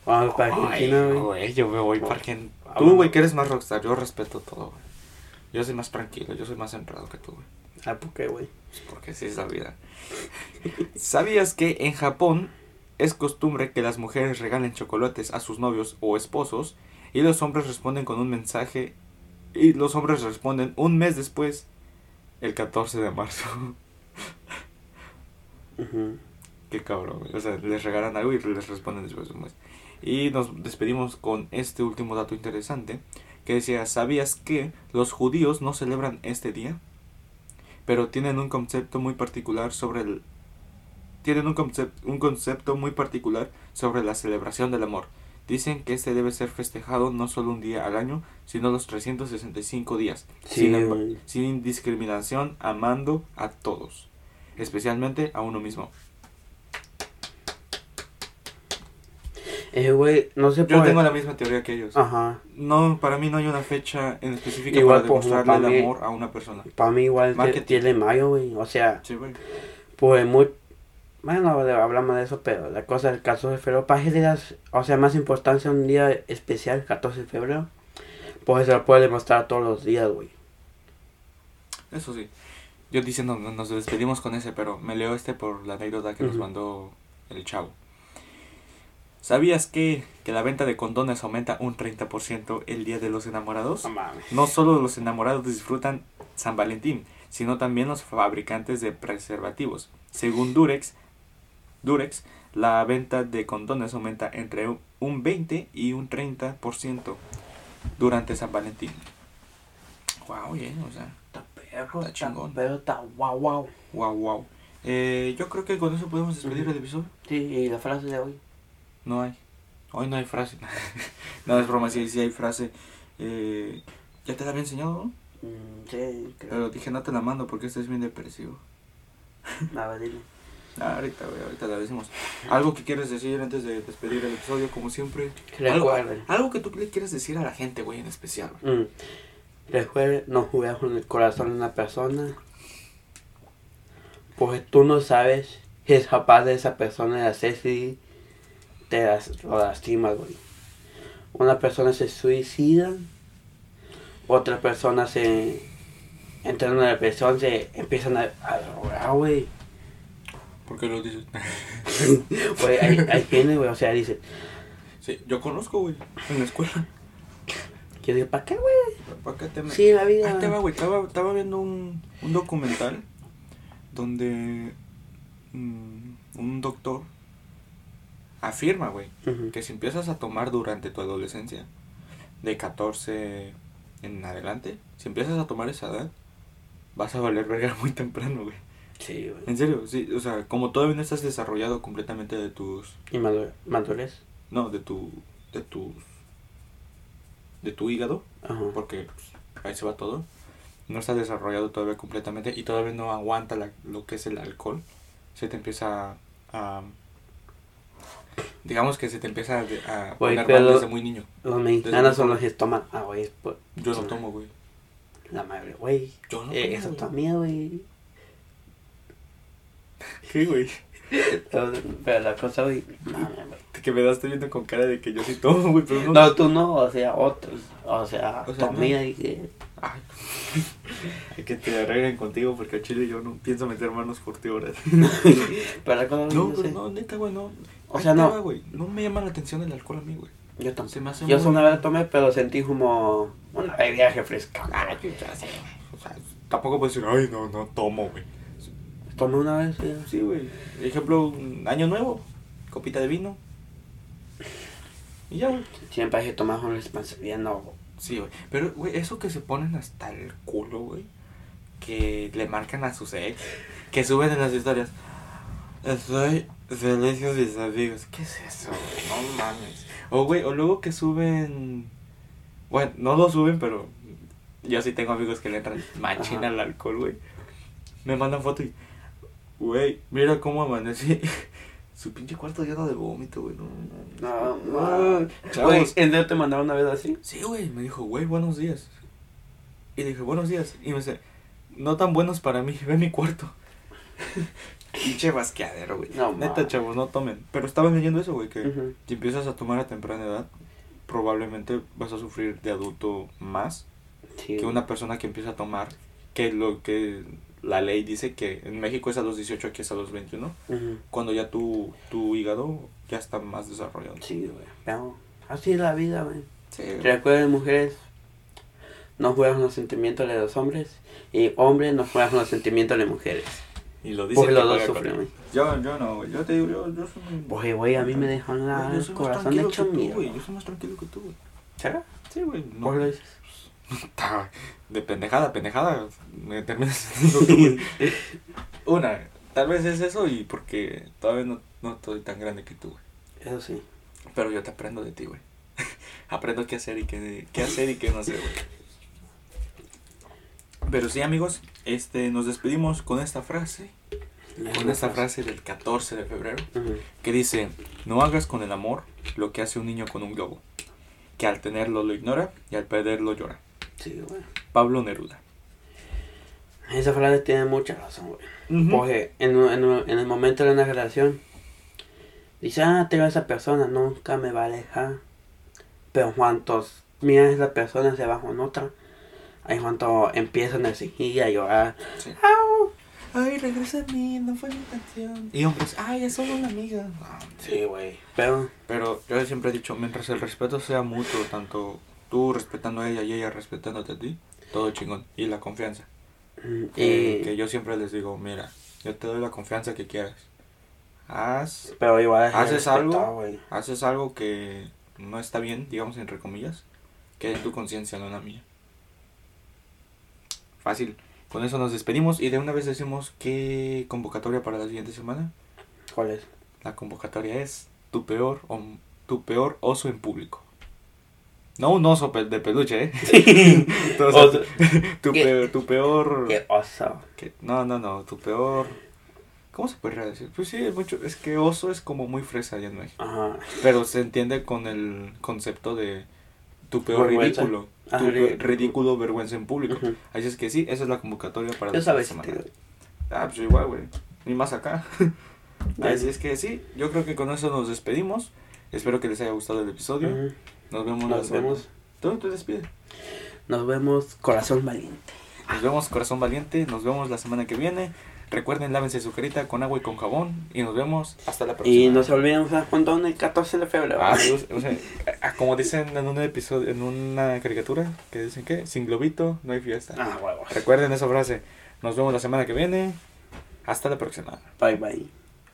Vamos para Argentina, Ay, güey. yo me voy para Argentina. Tú, güey, que eres más rockstar, yo respeto todo, güey. Yo soy más tranquilo, yo soy más centrado que tú, güey. Ah, ¿por qué, güey? Pues Porque así es la vida. ¿Sabías que en Japón es costumbre que las mujeres regalen chocolates a sus novios o esposos y los hombres responden con un mensaje y los hombres responden un mes después, el 14 de marzo? Ujú. Qué cabrón. O sea, les regalan algo y les responden después de un mes. Y nos despedimos con este último dato interesante que decía, ¿sabías que los judíos no celebran este día? Pero tienen un concepto muy particular sobre el tienen un concepto, un concepto muy particular sobre la celebración del amor. Dicen que este debe ser festejado no solo un día al año, sino los 365 días, Sí, sin, sin discriminación, amando a todos, especialmente a uno mismo. Eh, güey, no sé Yo tengo la misma teoría que ellos. Ajá. No, para mí no hay una fecha en específica Igual, para ejemplo, demostrarle para el mí- amor a una persona. Para mí igual Marketing. tiene mayo, güey. O sea, Sí, güey. pues muy... Bueno, hablamos de eso, pero la cosa del 14 de febrero, para que le das, o sea, más importancia un día especial, 14 de febrero, pues se lo puede demostrar todos los días, güey. Eso sí. Yo diciendo, no- nos despedimos con ese, pero me leo este por la anécdota que nos Ujú. mandó el chavo. ¿Sabías que, que la venta de condones aumenta un 30% el día de los enamorados? No solo los enamorados disfrutan San Valentín, sino también los fabricantes de preservativos. Según Durex, Durex, la venta de condones aumenta entre un 20 y un 30% durante San Valentín. Wow, bien, o sea, Está perro, Está chingón. Pero está guau, guau. wow, wow. Eh, yo creo que con eso podemos despedir el episodio. Sí, y la frase de hoy. No hay. Hoy no hay frase. *laughs* no, es broma, sí, sí hay frase. Eh, ya te la había enseñado, ¿no? Mm, sí, creo. Pero dije, no te la mando porque estás bien depresivo. *laughs* A ver, dime. Ah, ahorita, güey, ahorita la decimos. ¿Algo que quieres decir antes de despedir el episodio, como siempre? Algo, Recuerden. algo que tú le quieres decir a la gente, güey, en especial. Mm. Recuerden, no juegues con el corazón de una persona. Porque tú no sabes si es capaz de esa persona de hacer te las, lo lastima, güey. Una persona se suicida, otra persona se entra en una depresión, se empiezan a, a drogar, güey. ¿Por qué lo dices? *laughs* Güey, hay, hay gente, güey, o sea, dice, sí, yo conozco, güey, en la escuela. yo digo, ¿para qué, güey? ¿Para qué te me- Sí, la vida. Ahí te va, güey. Estaba, estaba viendo un, un documental donde mm, un doctor afirma, güey, que si empiezas a tomar durante tu adolescencia, de 14 en adelante, si empiezas a tomar esa edad, vas a valer verga *laughs* muy temprano, güey. Sí, güey. En serio, sí, o sea, como todavía no estás desarrollado completamente de tus, Y madu- madurez. no, de tu, de tus, de tu hígado, Ajá. porque pues, ahí se va todo. No está desarrollado todavía completamente y todavía no aguanta la- lo que es el alcohol. Se te empieza a... digamos que se te empieza a, a Güey, poner mal desde muy niño. Los mexicanos son los que toman. Ah, güey, por- Yo no tomo, güey. La madre, güey. Yo no Eh, tomo, eso está miedo, güey. ¿Qué, güey? *laughs* Pero, la cosa, güey. Que me estoy viendo con cara de que yo sí tomo, güey, pero no... No, tú no, o sea, otros. O sea, O sea, tu no. y que. Ay. *laughs* Hay que te arreglen contigo porque a Chile yo no pienso meter manos por ti ahora. *laughs* Pero la cosa, No, yo pero sé. no, neta, güey, no. O sea, no. va. No me llama la atención el alcohol a mí, güey. Yo Se tampoco. me hace Yo muy- una vez tomé, pero sentí como una bebida sé. O sea, tampoco puedo decir, ay, no, no tomo, güey. Tomé una vez, sí. Sí, güey. Ejemplo, un año nuevo, copita de vino. Y ya, güey. Siempre hay que tomar con responsabilidad, no. Sí, güey. Pero, güey, eso que se ponen hasta el culo, güey. Que le marcan a sus ex. Que suben en las historias. Estoy con mis amigos. ¿Qué es eso? No mames. O, güey, o luego que suben. Bueno, no lo suben, pero. Yo sí tengo amigos que le entran machina al alcohol, güey. Me mandan foto y. Güey, mira cómo amanecí. *laughs* Su pinche cuarto lleno de vómito, güey. No, No, no. no. Chavos. Güey, ¿en serio te mandaron una vez así? Sí, güey, me dijo, güey, buenos días. Y dije, buenos días. Y me dice, no tan buenos para mí, *laughs* ve mi cuarto. Pinche basqueadero, güey. No, Neta, chavos, no tomen. Pero estaba leyendo eso, güey, que si empiezas a tomar a temprana edad, probablemente vas a sufrir de adulto más Sí. que una persona que empieza a tomar, que lo que la ley dice que en México es a los 18, aquí es a los 21, Ujú. cuando ya tu, tu hígado ya está más desarrollado. Sí, güey. Así es la vida, güey. Sí. Recuerden, mujeres, no juegan los sentimientos de los hombres. Y hombres no juegan los sentimientos de mujeres. Y lo dice Porque que los dos sufren. Yo, yo no, güey. Yo te digo, yo, yo soy muy... Oye, güey, a mí me dejan la yo más corazón hecho mierda. güey. Yo soy más tranquilo que tú, güey. ¿Será? Sí, güey. No. ¿Por lo dices? Ta- De pendejada, pendejada. Me terminas haciendo tú, güey. *laughs* Una, tal vez es eso y porque todavía no, no estoy tan grande que tú, güey. Eso sí. Pero yo te aprendo de ti, güey. *laughs* aprendo qué hacer y qué, qué hacer y qué no hacer, güey. Pero sí, amigos, este, nos despedimos con esta frase. Con esta frase del 14 de febrero. Que dice, no hagas con el amor lo que hace un niño con un globo, que al tenerlo lo ignora y al perderlo llora. Sí, güey. Pablo Neruda. Esa frase tiene mucha razón, güey. Porque en, en, en el momento de una relación, dice, ah, tengo a esa persona, nunca me va a dejar. Pero cuando mira a esa persona se va con otra, ahí cuando empiezan a exigir y a llorar. Sí. ¡Au! Ay, regresa a mí, no fue mi intención. Y hombres, ay, es solo una amiga. Sí, güey. Pero, Pero yo siempre he dicho, mientras el respeto sea mutuo, tanto tú respetando a ella y ella respetándote a ti, todo chingón. Y la confianza. mm, Eh, y, que yo siempre les digo, mira, yo te doy la confianza que quieras. Haz, pero igual es ¿Haces respeto, algo? güey. haces algo que no está bien, digamos entre comillas, que en tu conciencia, no en la mía. Fácil. Con eso nos despedimos y de una vez decimos qué convocatoria para la siguiente semana. ¿Cuál es? La convocatoria es tu peor o tu peor oso en público? No un oso de peluche, ¿eh? *laughs* Oso. tu, ¿Qué? peor, tu peor... Qué oso. que- No, no, no, tu peor... ¿Cómo se podría decir? Pues sí, es mucho, es que oso es como muy fresa allá en México. Ajá. Pero se entiende con el concepto de tu peor ridículo. Tu ridículo. ridículo, vergüenza en público. Ujú. Así es que sí, esa es la convocatoria para la sabes, semana. tío. Ah, pues igual, güey. Ni más acá. *laughs* Así es que sí, yo creo que con eso nos despedimos. Espero que les haya gustado el episodio. Ujú. Nos vemos la Nos semana- vemos. Tú te despides. Nos vemos, corazón valiente. Nos vemos, corazón valiente. Nos vemos la semana que viene. Recuerden, lávense su carita con agua y con jabón. Y nos vemos hasta la próxima. Y no se olviden usar condón el 14 de febrero. Ah, o sea, como dicen en un episodio, en una caricatura, que dicen que sin globito no hay fiesta. Ah, huevos. Recuerden esa frase. Nos vemos la semana que viene. Hasta la próxima. Bye bye.